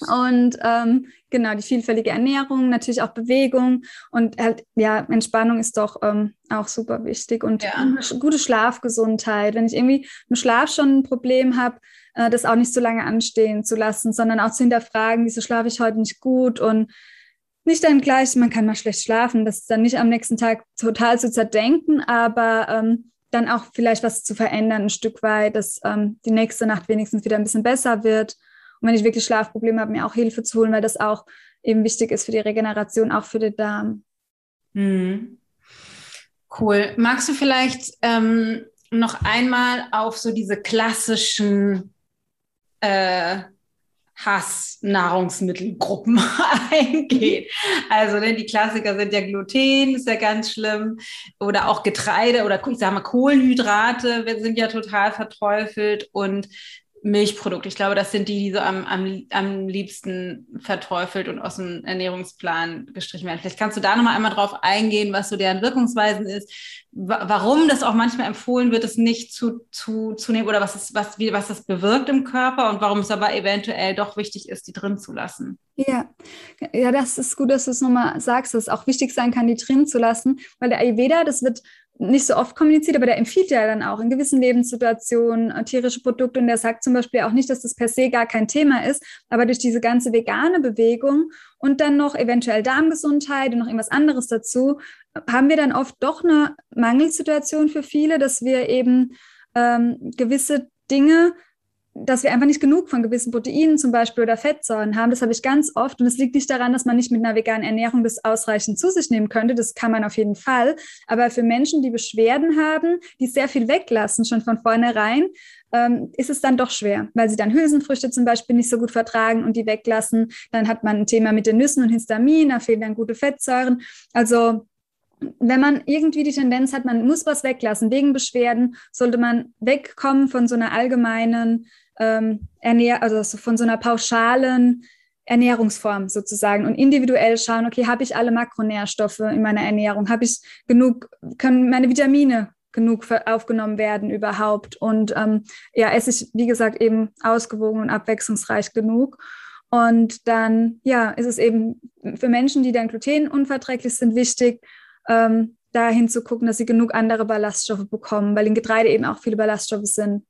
Und ähm, genau, die vielfältige Ernährung, natürlich auch Bewegung und halt, ja, Entspannung ist doch ähm, auch super wichtig und ja. gute Schlafgesundheit. Wenn ich irgendwie im Schlaf schon ein Problem habe, äh, das auch nicht so lange anstehen zu lassen, sondern auch zu hinterfragen, wieso schlafe ich heute nicht gut und nicht dann gleich, man kann mal schlecht schlafen, das dann nicht am nächsten Tag total zu zerdenken, aber ähm, dann auch vielleicht was zu verändern, ein Stück weit, dass ähm, die nächste Nacht wenigstens wieder ein bisschen besser wird und wenn ich wirklich Schlafprobleme habe, mir auch Hilfe zu holen, weil das auch eben wichtig ist für die Regeneration, auch für den Darm. Mhm. Cool. Magst du vielleicht ähm, noch einmal auf so diese klassischen äh, Hass-Nahrungsmittelgruppen eingehen. Also ne, die Klassiker sind ja Gluten, ist ja ganz schlimm, oder auch Getreide oder ich sag mal Kohlenhydrate sind ja total verteufelt. Und Milchprodukte. Ich glaube, das sind die, die so am, am, am liebsten verteufelt und aus dem Ernährungsplan gestrichen werden. Vielleicht kannst du da nochmal einmal drauf eingehen, was so deren Wirkungsweisen ist, warum das auch manchmal empfohlen wird, es nicht zu, zu, zu nehmen oder was, ist, was, wie, was das bewirkt im Körper und warum es aber eventuell doch wichtig ist, die drin zu lassen. Ja, ja, das ist gut, dass du es nochmal sagst, dass es auch wichtig sein kann, die drin zu lassen, weil der Ayurveda, das wird nicht so oft kommuniziert, aber der empfiehlt ja dann auch in gewissen Lebenssituationen äh, tierische Produkte. Und der sagt zum Beispiel auch nicht, dass das per se gar kein Thema ist, aber durch diese ganze vegane Bewegung und dann noch eventuell Darmgesundheit und noch irgendwas anderes dazu, haben wir dann oft doch eine Mangelsituation für viele, dass wir eben ähm, gewisse Dinge dass wir einfach nicht genug von gewissen Proteinen zum Beispiel oder Fettsäuren haben. Das habe ich ganz oft. Und es liegt nicht daran, dass man nicht mit einer veganen Ernährung das ausreichend zu sich nehmen könnte. Das kann man auf jeden Fall. Aber für Menschen, die Beschwerden haben, die sehr viel weglassen, schon von vornherein, ähm, ist es dann doch schwer, weil sie dann Hülsenfrüchte zum Beispiel nicht so gut vertragen und die weglassen. Dann hat man ein Thema mit den Nüssen und Histamin, da fehlen dann gute Fettsäuren. Also wenn man irgendwie die Tendenz hat, man muss was weglassen wegen Beschwerden, sollte man wegkommen von so einer allgemeinen ähm, Ernähr also von so einer pauschalen Ernährungsform sozusagen und individuell schauen, okay, habe ich alle Makronährstoffe in meiner Ernährung? Habe ich genug, können meine Vitamine genug aufgenommen werden überhaupt? Und ähm, ja, esse ich, wie gesagt, eben ausgewogen und abwechslungsreich genug. Und dann, ja, ist es eben für Menschen, die dann glutenunverträglich sind, wichtig, ähm, dahin zu gucken, dass sie genug andere Ballaststoffe bekommen, weil in Getreide eben auch viele Ballaststoffe sind.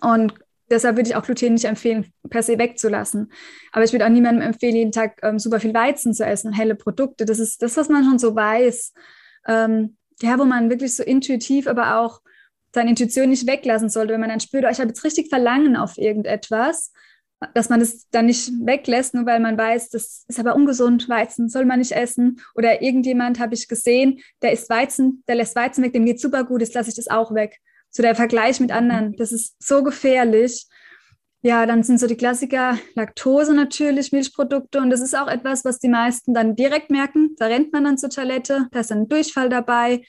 Und deshalb würde ich auch Gluten nicht empfehlen, per se wegzulassen. Aber ich würde auch niemandem empfehlen, jeden Tag ähm, super viel Weizen zu essen, helle Produkte. Das ist das, was man schon so weiß. Ähm, ja, wo man wirklich so intuitiv, aber auch seine Intuition nicht weglassen sollte, wenn man dann spürt, oh, ich habe jetzt richtig Verlangen auf irgendetwas, dass man das dann nicht weglässt, nur weil man weiß, das ist aber ungesund, Weizen soll man nicht essen. Oder irgendjemand habe ich gesehen, der isst Weizen, der lässt Weizen weg, dem geht super gut, jetzt lasse ich das auch weg so der Vergleich mit anderen, das ist so gefährlich. Ja, dann sind so die Klassiker Laktose natürlich, Milchprodukte und das ist auch etwas, was die meisten dann direkt merken. Da rennt man dann zur Toilette, da ist dann ein Durchfall dabei.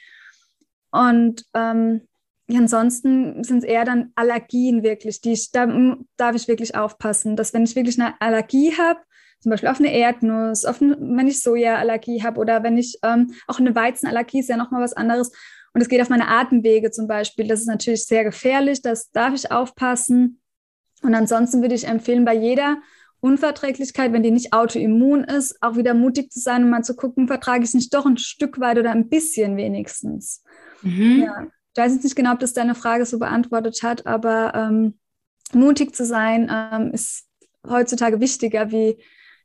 Und ähm, ansonsten sind es eher dann Allergien wirklich, die ich, da darf ich wirklich aufpassen, dass wenn ich wirklich eine Allergie habe, zum Beispiel auf eine Erdnuss, auf eine, wenn ich Sojaallergie habe oder wenn ich ähm, auch eine Weizenallergie ist ja nochmal was anderes, und es geht auf meine Atemwege zum Beispiel. Das ist natürlich sehr gefährlich, das darf ich aufpassen. Und ansonsten würde ich empfehlen, bei jeder Unverträglichkeit, wenn die nicht autoimmun ist, auch wieder mutig zu sein und mal zu gucken, vertrage ich es nicht doch ein Stück weit oder ein bisschen wenigstens. Mhm. Ja. Ich weiß jetzt nicht genau, ob das deine Frage so beantwortet hat, aber ähm, mutig zu sein ähm, ist heutzutage wichtiger, wie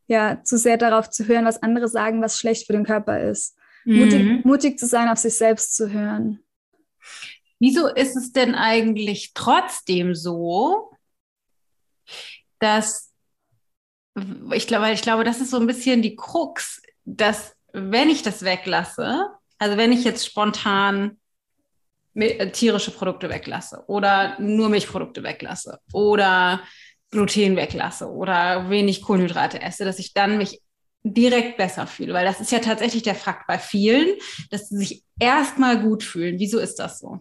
ja, zu sehr darauf zu hören, was andere sagen, was schlecht für den Körper ist. Mutig, mhm. mutig zu sein, auf sich selbst zu hören. Wieso ist es denn eigentlich trotzdem so, dass ich glaube, ich glaube, das ist so ein bisschen die Krux, dass wenn ich das weglasse, also wenn ich jetzt spontan äh, tierische Produkte weglasse oder nur Milchprodukte weglasse oder Gluten weglasse oder wenig Kohlenhydrate esse, dass ich dann mich direkt besser fühle, weil das ist ja tatsächlich der Fakt bei vielen, dass sie sich erstmal gut fühlen. Wieso ist das so?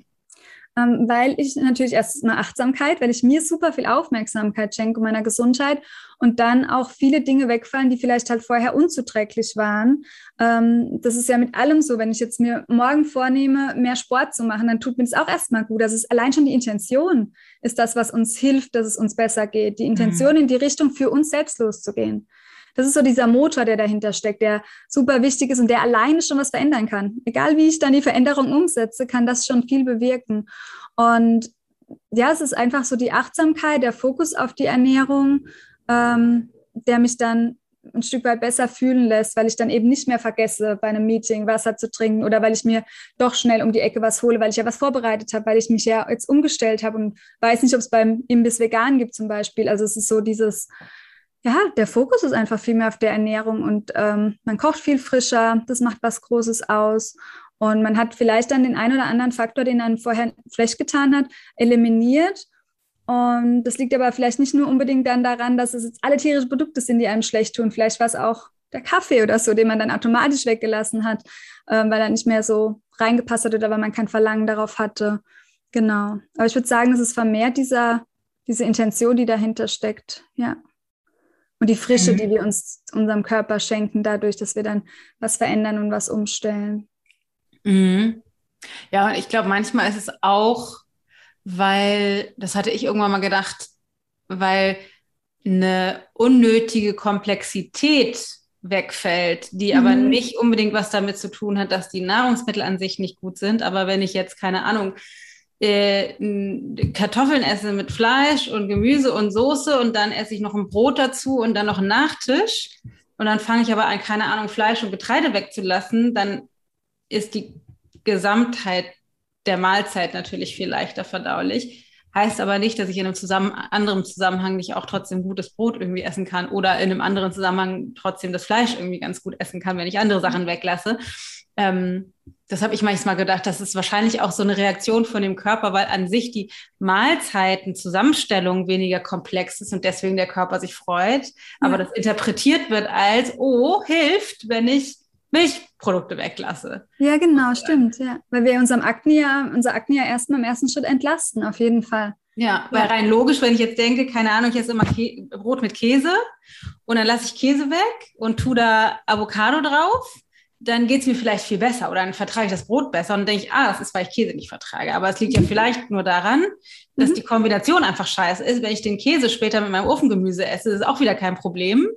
ähm, weil ich natürlich erst eine Achtsamkeit, weil ich mir super viel Aufmerksamkeit schenke meiner Gesundheit und dann auch viele Dinge wegfallen, die vielleicht halt vorher unzuträglich waren. Ähm, das ist ja mit allem so, wenn ich jetzt mir morgen vornehme, mehr Sport zu machen, dann tut mir das auch erstmal gut. Das ist allein schon die Intention, ist das, was uns hilft, dass es uns besser geht. Die Intention mhm. in die Richtung, für uns selbst loszugehen. Das ist so dieser Motor, der dahinter steckt, der super wichtig ist und der alleine schon was verändern kann. Egal wie ich dann die Veränderung umsetze, kann das schon viel bewirken. Und ja, es ist einfach so die Achtsamkeit, der Fokus auf die Ernährung, ähm, der mich dann ein Stück weit besser fühlen lässt, weil ich dann eben nicht mehr vergesse, bei einem Meeting Wasser zu trinken oder weil ich mir doch schnell um die Ecke was hole, weil ich ja was vorbereitet habe, weil ich mich ja jetzt umgestellt habe und weiß nicht, ob es beim Imbiss vegan gibt zum Beispiel. Also es ist so dieses, ja, der Fokus ist einfach viel mehr auf der Ernährung und ähm, man kocht viel frischer, das macht was Großes aus. Und man hat vielleicht dann den einen oder anderen Faktor, den man vorher schlecht getan hat, eliminiert. Und das liegt aber vielleicht nicht nur unbedingt dann daran, dass es jetzt alle tierischen Produkte sind, die einem schlecht tun. Vielleicht war es auch der Kaffee oder so, den man dann automatisch weggelassen hat, ähm, weil er nicht mehr so reingepasst hat oder weil man kein Verlangen darauf hatte. Genau. Aber ich würde sagen, es ist vermehrt dieser, diese Intention, die dahinter steckt. Ja und die Frische, mhm. die wir uns unserem Körper schenken, dadurch, dass wir dann was verändern und was umstellen. Mhm. Ja, und ich glaube, manchmal ist es auch, weil, das hatte ich irgendwann mal gedacht, weil eine unnötige Komplexität wegfällt, die mhm. aber nicht unbedingt was damit zu tun hat, dass die Nahrungsmittel an sich nicht gut sind. Aber wenn ich jetzt, keine Ahnung, äh, Kartoffeln esse mit Fleisch und Gemüse und Soße und dann esse ich noch ein Brot dazu und dann noch einen Nachtisch und dann fange ich aber an, keine Ahnung, Fleisch und Getreide wegzulassen, dann ist die Gesamtheit der Mahlzeit natürlich viel leichter verdaulich. Heißt aber nicht, dass ich in einem zusammen, anderen Zusammenhang nicht auch trotzdem gutes Brot irgendwie essen kann oder in einem anderen Zusammenhang trotzdem das Fleisch irgendwie ganz gut essen kann, wenn ich andere Sachen weglasse. Ähm, das habe ich manchmal gedacht, das ist wahrscheinlich auch so eine Reaktion von dem Körper, weil an sich die Mahlzeiten-Zusammenstellung weniger komplex ist und deswegen der Körper sich freut. Aber ja. das interpretiert wird als, oh, hilft, wenn ich Milchprodukte weglasse. Ja, genau, stimmt, ja. Weil wir unserem Akne ja, unser Akne ja erstmal im ersten Schritt entlasten, auf jeden Fall. Ja, weil rein logisch, wenn ich jetzt denke, keine Ahnung, ich esse immer Kä Brot mit Käse und dann lasse ich Käse weg und tue da Avocado drauf dann geht es mir vielleicht viel besser oder dann vertrage ich das Brot besser und denke ich, ah, das ist, weil ich Käse nicht vertrage. Aber es liegt ja vielleicht nur daran, dass mhm. die Kombination einfach scheiße ist. Wenn ich den Käse später mit meinem Ofengemüse esse, ist auch wieder kein Problem.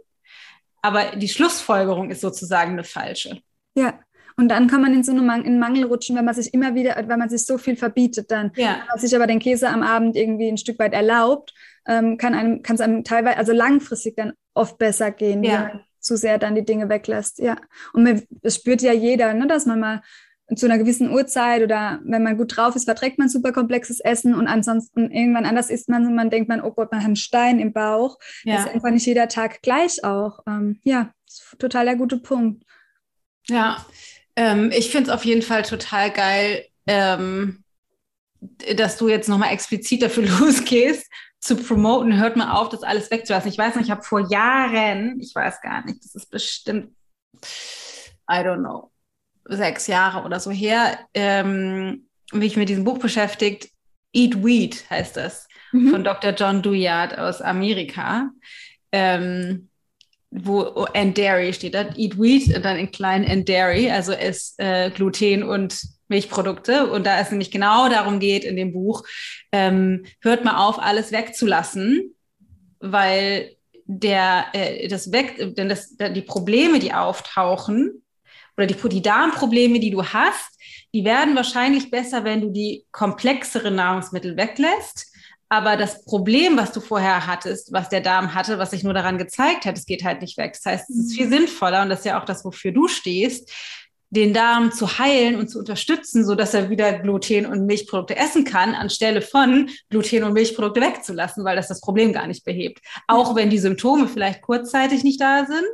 Aber die Schlussfolgerung ist sozusagen eine falsche. Ja. Und dann kann man in so einen in Mangel rutschen, wenn man sich immer wieder, wenn man sich so viel verbietet dann. Ja. Wenn man sich aber den Käse am Abend irgendwie ein Stück weit erlaubt, ähm, kann einem, kann es einem teilweise, also langfristig dann oft besser gehen. Ja zu sehr dann die Dinge weglässt. Ja. Und es spürt ja jeder, ne, dass man mal zu einer gewissen Uhrzeit oder wenn man gut drauf ist, verträgt man super komplexes Essen und ansonsten irgendwann anders isst man und man denkt man, oh Gott, man hat einen Stein im Bauch. Ja. Das ist einfach nicht jeder Tag gleich auch. Ähm, ja, total der gute Punkt. Ja, ähm, ich finde es auf jeden Fall total geil, ähm, dass du jetzt nochmal explizit dafür losgehst, zu promoten, hört man auf, das alles wegzulassen. Ich weiß nicht, ich habe vor Jahren, ich weiß gar nicht, das ist bestimmt, I don't know, sechs Jahre oder so her, ähm, wie ich mit diesem Buch beschäftigt, Eat Weed heißt das, mhm. von Dr. John Duyard aus Amerika. Ähm, wo and Dairy steht da, Eat Wheat und dann in klein and Dairy, also ist äh, Gluten und Milchprodukte. Und da es nämlich genau darum geht in dem Buch, ähm, hört mal auf, alles wegzulassen, weil der, äh, das weg, denn das, die Probleme, die auftauchen, oder die, die Darmprobleme, die du hast, die werden wahrscheinlich besser, wenn du die komplexeren Nahrungsmittel weglässt. Aber das Problem, was du vorher hattest, was der Darm hatte, was sich nur daran gezeigt hat, es geht halt nicht weg. Das heißt, es ist viel mhm. sinnvoller und das ist ja auch das, wofür du stehst, den Darm zu heilen und zu unterstützen, so dass er wieder Gluten und Milchprodukte essen kann, anstelle von Gluten und Milchprodukte wegzulassen, weil das das Problem gar nicht behebt. Auch wenn die Symptome vielleicht kurzzeitig nicht da sind,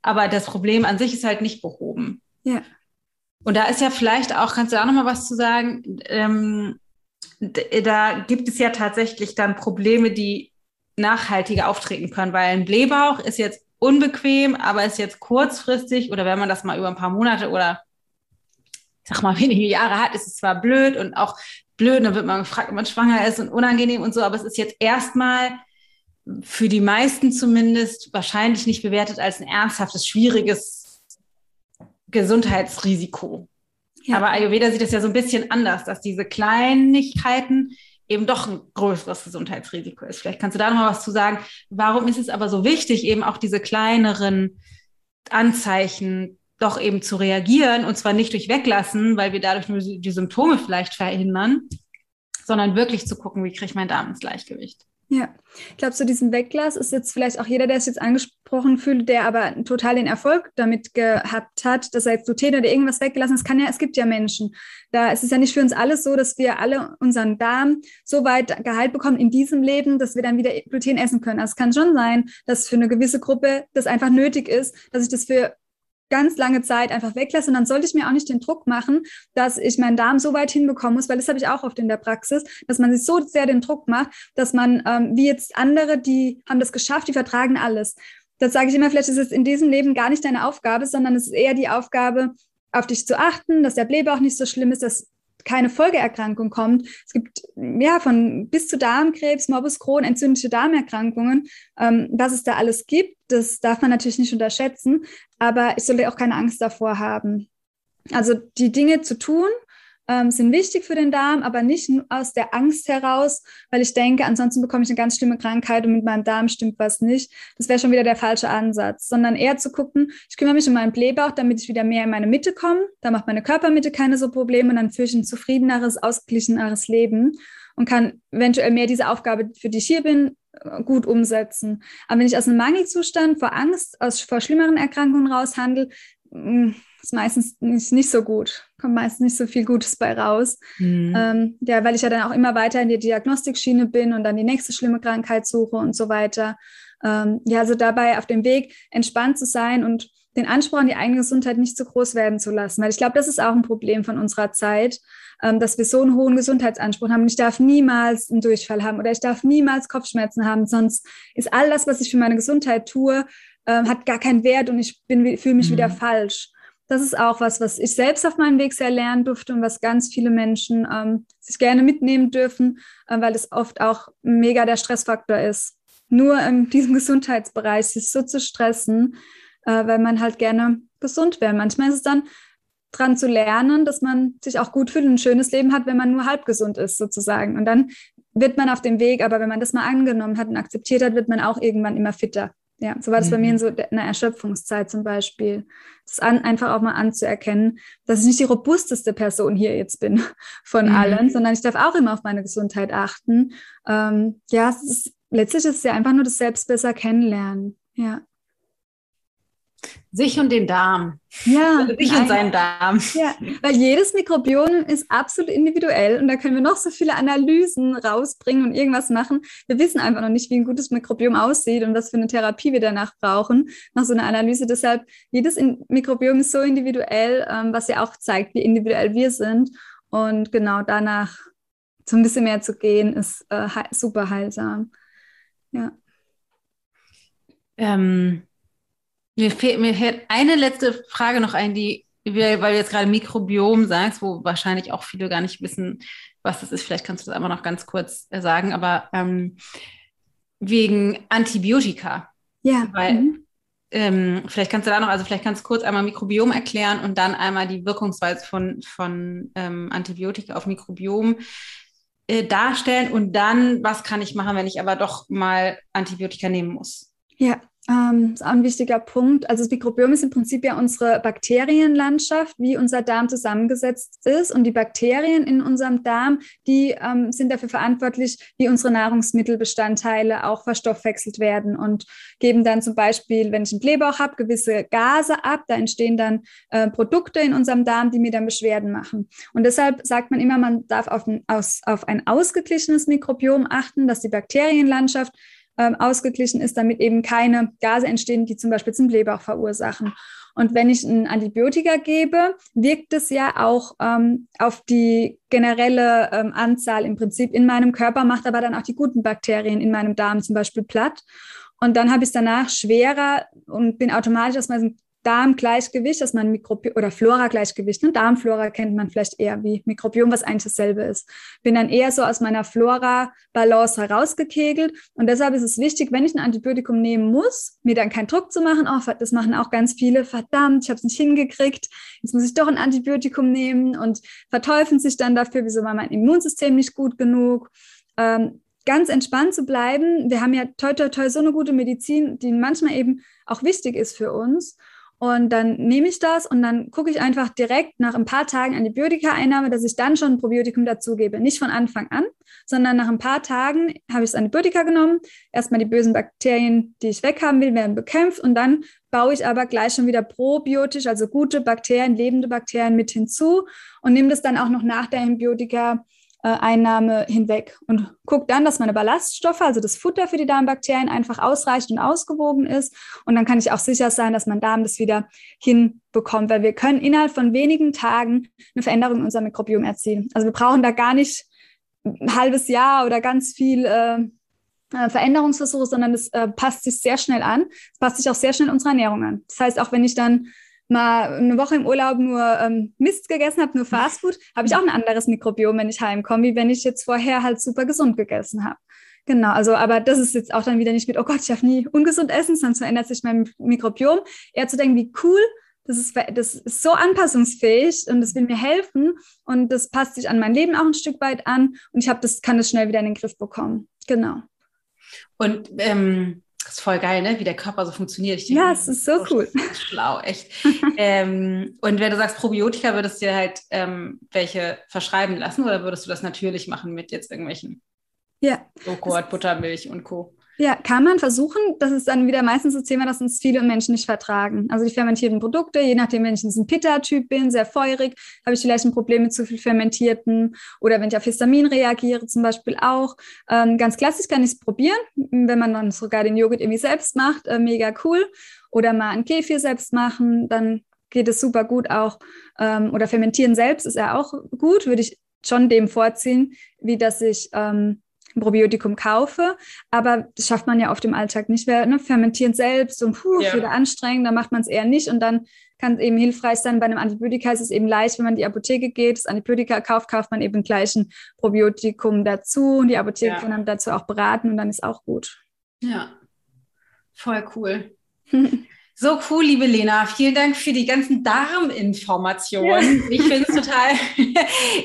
aber das Problem an sich ist halt nicht behoben. Ja. Und da ist ja vielleicht auch, kannst du auch noch mal was zu sagen? Ähm, da gibt es ja tatsächlich dann Probleme, die nachhaltiger auftreten können, weil ein Blähbauch ist jetzt unbequem, aber ist jetzt kurzfristig oder wenn man das mal über ein paar Monate oder ich sag mal wenige Jahre hat, ist es zwar blöd und auch blöd, dann wird man gefragt, ob man schwanger ist und unangenehm und so, aber es ist jetzt erstmal für die meisten zumindest wahrscheinlich nicht bewertet als ein ernsthaftes, schwieriges Gesundheitsrisiko. Ja. Aber Ayurveda sieht es ja so ein bisschen anders, dass diese Kleinigkeiten eben doch ein größeres Gesundheitsrisiko ist. Vielleicht kannst du da noch mal was zu sagen. Warum ist es aber so wichtig, eben auch diese kleineren Anzeichen doch eben zu reagieren und zwar nicht durch Weglassen, weil wir dadurch nur die Symptome vielleicht verhindern, sondern wirklich zu gucken, wie kriege ich meinen Darm ins Gleichgewicht. Ja, ich glaube, so diesen Weglass ist jetzt vielleicht auch jeder, der es jetzt angesprochen fühlt, der aber total den Erfolg damit gehabt hat, dass er jetzt Gluten oder irgendwas weggelassen hat. kann ja, es gibt ja Menschen. Da ist es ja nicht für uns alles so, dass wir alle unseren Darm so weit geheilt bekommen in diesem Leben, dass wir dann wieder Gluten essen können. Also es kann schon sein, dass für eine gewisse Gruppe das einfach nötig ist, dass ich das für ganz lange Zeit einfach weglasse. Und dann sollte ich mir auch nicht den Druck machen, dass ich meinen Darm so weit hinbekommen muss, weil das habe ich auch oft in der Praxis, dass man sich so sehr den Druck macht, dass man, ähm, wie jetzt andere, die haben das geschafft, die vertragen alles. Das sage ich immer, vielleicht ist es in diesem Leben gar nicht deine Aufgabe, sondern es ist eher die Aufgabe, auf dich zu achten, dass der Blähbauch nicht so schlimm ist, dass keine Folgeerkrankung kommt. Es gibt ja von bis zu Darmkrebs, Morbus Crohn, entzündliche Darmerkrankungen, ähm, was es da alles gibt. Das darf man natürlich nicht unterschätzen, aber ich sollte auch keine Angst davor haben. Also die Dinge zu tun, ähm, sind wichtig für den Darm, aber nicht aus der Angst heraus, weil ich denke, ansonsten bekomme ich eine ganz schlimme Krankheit und mit meinem Darm stimmt was nicht. Das wäre schon wieder der falsche Ansatz, sondern eher zu gucken, ich kümmere mich um meinen Blähbauch, damit ich wieder mehr in meine Mitte komme. Da macht meine Körpermitte keine so Probleme und dann führe ich ein zufriedeneres, ausgeglicheneres Leben und kann eventuell mehr diese Aufgabe, für die ich hier bin, gut umsetzen. Aber wenn ich aus einem Mangelzustand vor Angst, aus, vor schlimmeren Erkrankungen raushandle, ist meistens nicht, nicht so gut, kommt meistens nicht so viel Gutes bei raus. Mhm. Ähm, ja, weil ich ja dann auch immer weiter in die Diagnostikschiene bin und dann die nächste schlimme Krankheit suche und so weiter. Ähm, ja, also dabei auf dem Weg entspannt zu sein und den Anspruch an die eigene Gesundheit nicht zu groß werden zu lassen. Weil ich glaube, das ist auch ein Problem von unserer Zeit, ähm, dass wir so einen hohen Gesundheitsanspruch haben. Ich darf niemals einen Durchfall haben oder ich darf niemals Kopfschmerzen haben, sonst ist all das, was ich für meine Gesundheit tue, ähm, hat gar keinen Wert und ich fühle mich mhm. wieder falsch das ist auch was, was ich selbst auf meinem Weg sehr lernen durfte und was ganz viele Menschen ähm, sich gerne mitnehmen dürfen, äh, weil es oft auch mega der Stressfaktor ist. Nur in diesem Gesundheitsbereich sich so zu stressen, äh, weil man halt gerne gesund wäre. Manchmal ist es dann dran zu lernen, dass man sich auch gut fühlt und ein schönes Leben hat, wenn man nur halb gesund ist, sozusagen. Und dann wird man auf dem Weg, aber wenn man das mal angenommen hat und akzeptiert hat, wird man auch irgendwann immer fitter. Ja, so war das mhm. bei mir in mhm. so einer Erschöpfungszeit zum Beispiel. Das an, einfach auch mal anzuerkennen, dass ich nicht die robusteste Person hier jetzt bin von mhm. allen, sondern ich darf auch immer auf meine Gesundheit achten. Ähm, ja, es ist, letztlich ist es ja einfach nur das Selbst besser kennenlernen. Ja. Sich und den Darm. Ja. Also sich und seinen Darm. Ja, weil jedes Mikrobiom ist absolut individuell und da können wir noch so viele Analysen rausbringen und irgendwas machen. Wir wissen einfach noch nicht, wie ein gutes Mikrobiom aussieht und was für eine Therapie wir danach brauchen, nach so einer Analyse. Deshalb, jedes Mikrobiom ist so individuell, ähm, was ja auch zeigt, wie individuell wir sind. Und genau danach so ein bisschen mehr zu gehen, ist äh, super heilsam. Ja. Ähm mir, fehlt, mir fällt eine letzte Frage noch ein, die, weil du jetzt gerade Mikrobiom sagst, wo wahrscheinlich auch viele gar nicht wissen, was das ist. Vielleicht kannst du das einfach noch ganz kurz sagen, aber ähm, wegen Antibiotika. Ja. Weil, mhm. ähm, vielleicht kannst du da noch, also vielleicht kannst du kurz einmal Mikrobiom erklären und dann einmal die Wirkungsweise von, von ähm, Antibiotika auf Mikrobiom äh, darstellen und dann, was kann ich machen, wenn ich aber doch mal Antibiotika nehmen muss? Ja, ähm, ist auch ein wichtiger Punkt. Also das Mikrobiom ist im Prinzip ja unsere Bakterienlandschaft, wie unser Darm zusammengesetzt ist. Und die Bakterien in unserem Darm, die ähm, sind dafür verantwortlich, wie unsere Nahrungsmittelbestandteile auch verstoffwechselt werden und geben dann zum Beispiel, wenn ich einen Blähbauch habe, gewisse Gase ab. Da entstehen dann äh, Produkte in unserem Darm, die mir dann Beschwerden machen. Und deshalb sagt man immer, man darf auf ein, aus, auf ein ausgeglichenes Mikrobiom achten, dass die Bakterienlandschaft ähm, ausgeglichen ist, damit eben keine Gase entstehen, die zum Beispiel zum Blähbauch verursachen. Und wenn ich ein Antibiotika gebe, wirkt es ja auch ähm, auf die generelle ähm, Anzahl im Prinzip in meinem Körper, macht aber dann auch die guten Bakterien in meinem Darm zum Beispiel platt. Und dann habe ich es danach schwerer und bin automatisch aus meinem Darmgleichgewicht, dass man Mikrobiom oder Flora-Gleichgewicht, ne? Darmflora kennt man vielleicht eher wie Mikrobiom, was eigentlich dasselbe ist. Bin dann eher so aus meiner Flora-Balance herausgekegelt und deshalb ist es wichtig, wenn ich ein Antibiotikum nehmen muss, mir dann keinen Druck zu machen. Oh, das machen auch ganz viele. Verdammt, ich habe es nicht hingekriegt. Jetzt muss ich doch ein Antibiotikum nehmen und verteufeln sich dann dafür, wieso war mein Immunsystem nicht gut genug. Ähm, ganz entspannt zu bleiben. Wir haben ja toi, toi, toi so eine gute Medizin, die manchmal eben auch wichtig ist für uns. Und dann nehme ich das und dann gucke ich einfach direkt nach ein paar Tagen Antibiotika-Einnahme, dass ich dann schon ein Probiotikum dazugebe. Nicht von Anfang an, sondern nach ein paar Tagen habe ich das Antibiotika genommen. Erstmal die bösen Bakterien, die ich weghaben will, werden bekämpft und dann baue ich aber gleich schon wieder probiotisch, also gute Bakterien, lebende Bakterien mit hinzu und nehme das dann auch noch nach der Antibiotika Einnahme hinweg und guckt dann, dass meine Ballaststoffe, also das Futter für die Darmbakterien, einfach ausreicht und ausgewogen ist. Und dann kann ich auch sicher sein, dass mein Darm das wieder hinbekommt, weil wir können innerhalb von wenigen Tagen eine Veränderung in unserem Mikrobiom erzielen. Also wir brauchen da gar nicht ein halbes Jahr oder ganz viel äh, äh Veränderungsversuche, sondern das äh, passt sich sehr schnell an. Es passt sich auch sehr schnell unserer Ernährung an. Das heißt, auch wenn ich dann mal eine Woche im Urlaub nur ähm, Mist gegessen habe, nur Fastfood, habe ich auch ein anderes Mikrobiom, wenn ich heimkomme, wie wenn ich jetzt vorher halt super gesund gegessen habe. Genau, also aber das ist jetzt auch dann wieder nicht mit, oh Gott, ich darf nie ungesund essen, sonst verändert sich mein Mikrobiom. Eher zu denken, wie cool, das ist, das ist so anpassungsfähig und das will mir helfen und das passt sich an mein Leben auch ein Stück weit an und ich habe das, kann das schnell wieder in den Griff bekommen. Genau. Und ähm, das ist voll geil, ne? wie der Körper so funktioniert. Ich ja, es ist so oh, cool. Schlau, echt. ähm, und wenn du sagst Probiotika, würdest du dir halt ähm, welche verschreiben lassen oder würdest du das natürlich machen mit jetzt irgendwelchen ja. Joghurt, Buttermilch und Co.? Ja, kann man versuchen. Das ist dann wieder meistens das Thema, dass uns viele Menschen nicht vertragen. Also die fermentierten Produkte, je nachdem, wenn ich ein Pitta-Typ bin, sehr feurig, habe ich vielleicht ein Problem mit zu viel fermentierten. Oder wenn ich auf Histamin reagiere, zum Beispiel auch. Ähm, ganz klassisch kann ich es probieren, wenn man dann sogar den Joghurt irgendwie selbst macht, äh, mega cool. Oder mal einen Kefir selbst machen, dann geht es super gut auch. Ähm, oder fermentieren selbst ist ja auch gut, würde ich schon dem vorziehen, wie dass ich ähm, ein Probiotikum kaufe. Aber das schafft man ja auf dem Alltag nicht. Wer ne, fermentieren selbst und puh, ja. wieder anstrengend, dann macht man es eher nicht. Und dann kann es eben hilfreich sein. Bei einem Antibiotika ist es eben leicht, wenn man in die Apotheke geht, das Antibiotika kauft, kauft man eben gleich ein Probiotikum dazu. Und die Apotheke ja. kann dann dazu auch beraten und dann ist auch gut. Ja, voll cool. So cool, liebe Lena. Vielen Dank für die ganzen Darminformationen. Ja. Ich finde es total,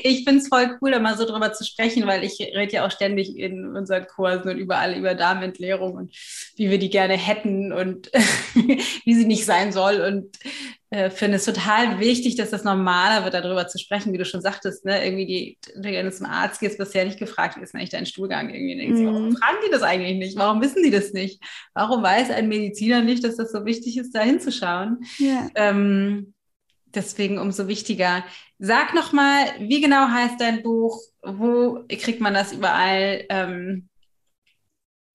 ich finde es voll cool, da mal so drüber zu sprechen, weil ich rede ja auch ständig in unseren Kursen und überall über Darmentleerung und wie wir die gerne hätten und wie sie nicht sein soll. Und äh, finde es total wichtig, dass das normaler wird, darüber zu sprechen, wie du schon sagtest, ne? irgendwie die, wenn du zum Arzt gehst, bisher nicht gefragt, wie ist eigentlich dein Stuhlgang irgendwie? Denkst, mhm. Warum fragen die das eigentlich nicht? Warum wissen die das nicht? Warum weiß ein Mediziner nicht, dass das so wichtig ist, da hinzuschauen? Yeah. Ähm, deswegen umso wichtiger. Sag nochmal, wie genau heißt dein Buch? Wo kriegt man das überall? Ähm,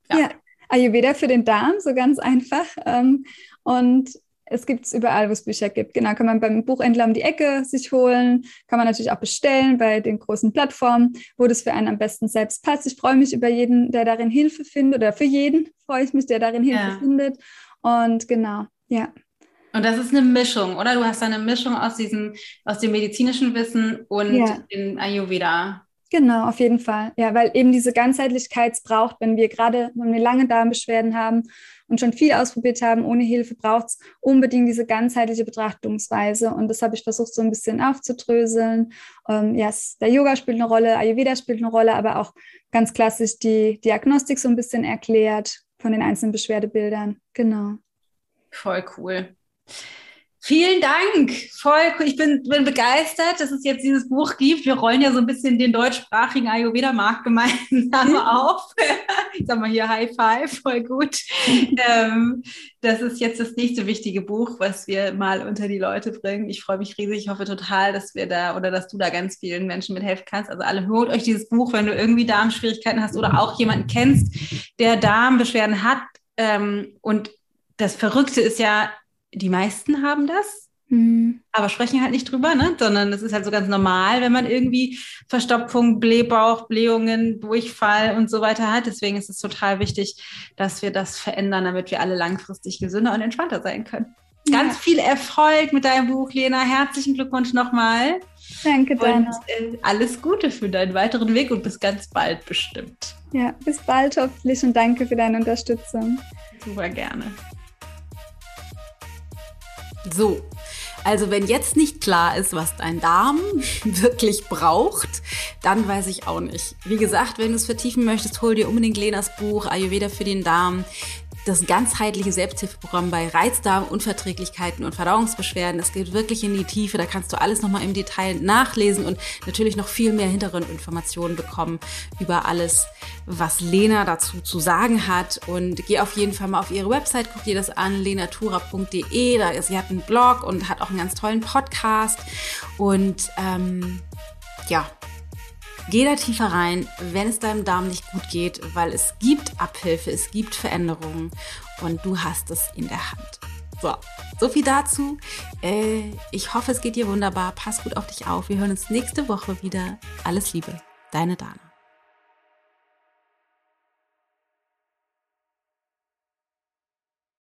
ja. ja. Ayurveda für den Darm, so ganz einfach. Ähm, und es gibt es überall, wo es Bücher gibt. Genau, kann man beim Buchhändler um die Ecke sich holen, kann man natürlich auch bestellen bei den großen Plattformen, wo das für einen am besten selbst passt. Ich freue mich über jeden, der darin Hilfe findet, oder für jeden freue ich mich, der darin Hilfe ja. findet. Und genau, ja. Und das ist eine Mischung, oder? Du hast eine Mischung aus diesem, aus dem medizinischen Wissen und ja. dem Ayurveda. Genau, auf jeden Fall. Ja, weil eben diese Ganzheitlichkeit braucht, wenn wir gerade, wenn wir lange Darmbeschwerden haben und schon viel ausprobiert haben, ohne Hilfe braucht es unbedingt diese ganzheitliche Betrachtungsweise. Und das habe ich versucht, so ein bisschen aufzudröseln. Ähm, ja, der Yoga spielt eine Rolle, Ayurveda spielt eine Rolle, aber auch ganz klassisch die Diagnostik so ein bisschen erklärt von den einzelnen Beschwerdebildern. Genau. Voll cool. Vielen Dank. Voll cool. Ich bin, bin begeistert, dass es jetzt dieses Buch gibt. Wir rollen ja so ein bisschen den deutschsprachigen Ayurveda-Markt gemeinsam mhm. auf. Ich sag mal hier High Five, voll gut. ähm, das ist jetzt das nächste wichtige Buch, was wir mal unter die Leute bringen. Ich freue mich riesig. Ich hoffe total, dass wir da oder dass du da ganz vielen Menschen mithelfen kannst. Also alle holt euch dieses Buch, wenn du irgendwie Darmschwierigkeiten hast oder auch jemanden kennst, der Darmbeschwerden hat. Ähm, und das Verrückte ist ja, die meisten haben das, mhm. aber sprechen halt nicht drüber, ne? sondern es ist halt so ganz normal, wenn man irgendwie Verstopfung, Blähbauch, Blähungen, Durchfall und so weiter hat. Deswegen ist es total wichtig, dass wir das verändern, damit wir alle langfristig gesünder und entspannter sein können. Ganz ja. viel Erfolg mit deinem Buch, Lena. Herzlichen Glückwunsch nochmal. Danke, Dana. Und äh, alles Gute für deinen weiteren Weg und bis ganz bald bestimmt. Ja, bis bald hoffentlich und danke für deine Unterstützung. Super gerne. So, also wenn jetzt nicht klar ist, was dein Darm wirklich braucht, dann weiß ich auch nicht. Wie gesagt, wenn du es vertiefen möchtest, hol dir unbedingt Lenas Buch Ayurveda für den Darm das ganzheitliche Selbsthilfeprogramm bei Reizdarm, Unverträglichkeiten und Verdauungsbeschwerden. Das geht wirklich in die Tiefe. Da kannst du alles nochmal im Detail nachlesen und natürlich noch viel mehr Hintergrundinformationen bekommen über alles, was Lena dazu zu sagen hat. Und geh auf jeden Fall mal auf ihre Website, guck dir das an, lenatura.de. Da sie hat einen Blog und hat auch einen ganz tollen Podcast. Und ähm, ja, Geh da tiefer rein, wenn es deinem Darm nicht gut geht, weil es gibt Abhilfe, es gibt Veränderungen und du hast es in der Hand. So, so viel dazu. Äh, ich hoffe, es geht dir wunderbar. Pass gut auf dich auf. Wir hören uns nächste Woche wieder. Alles Liebe, deine Dana.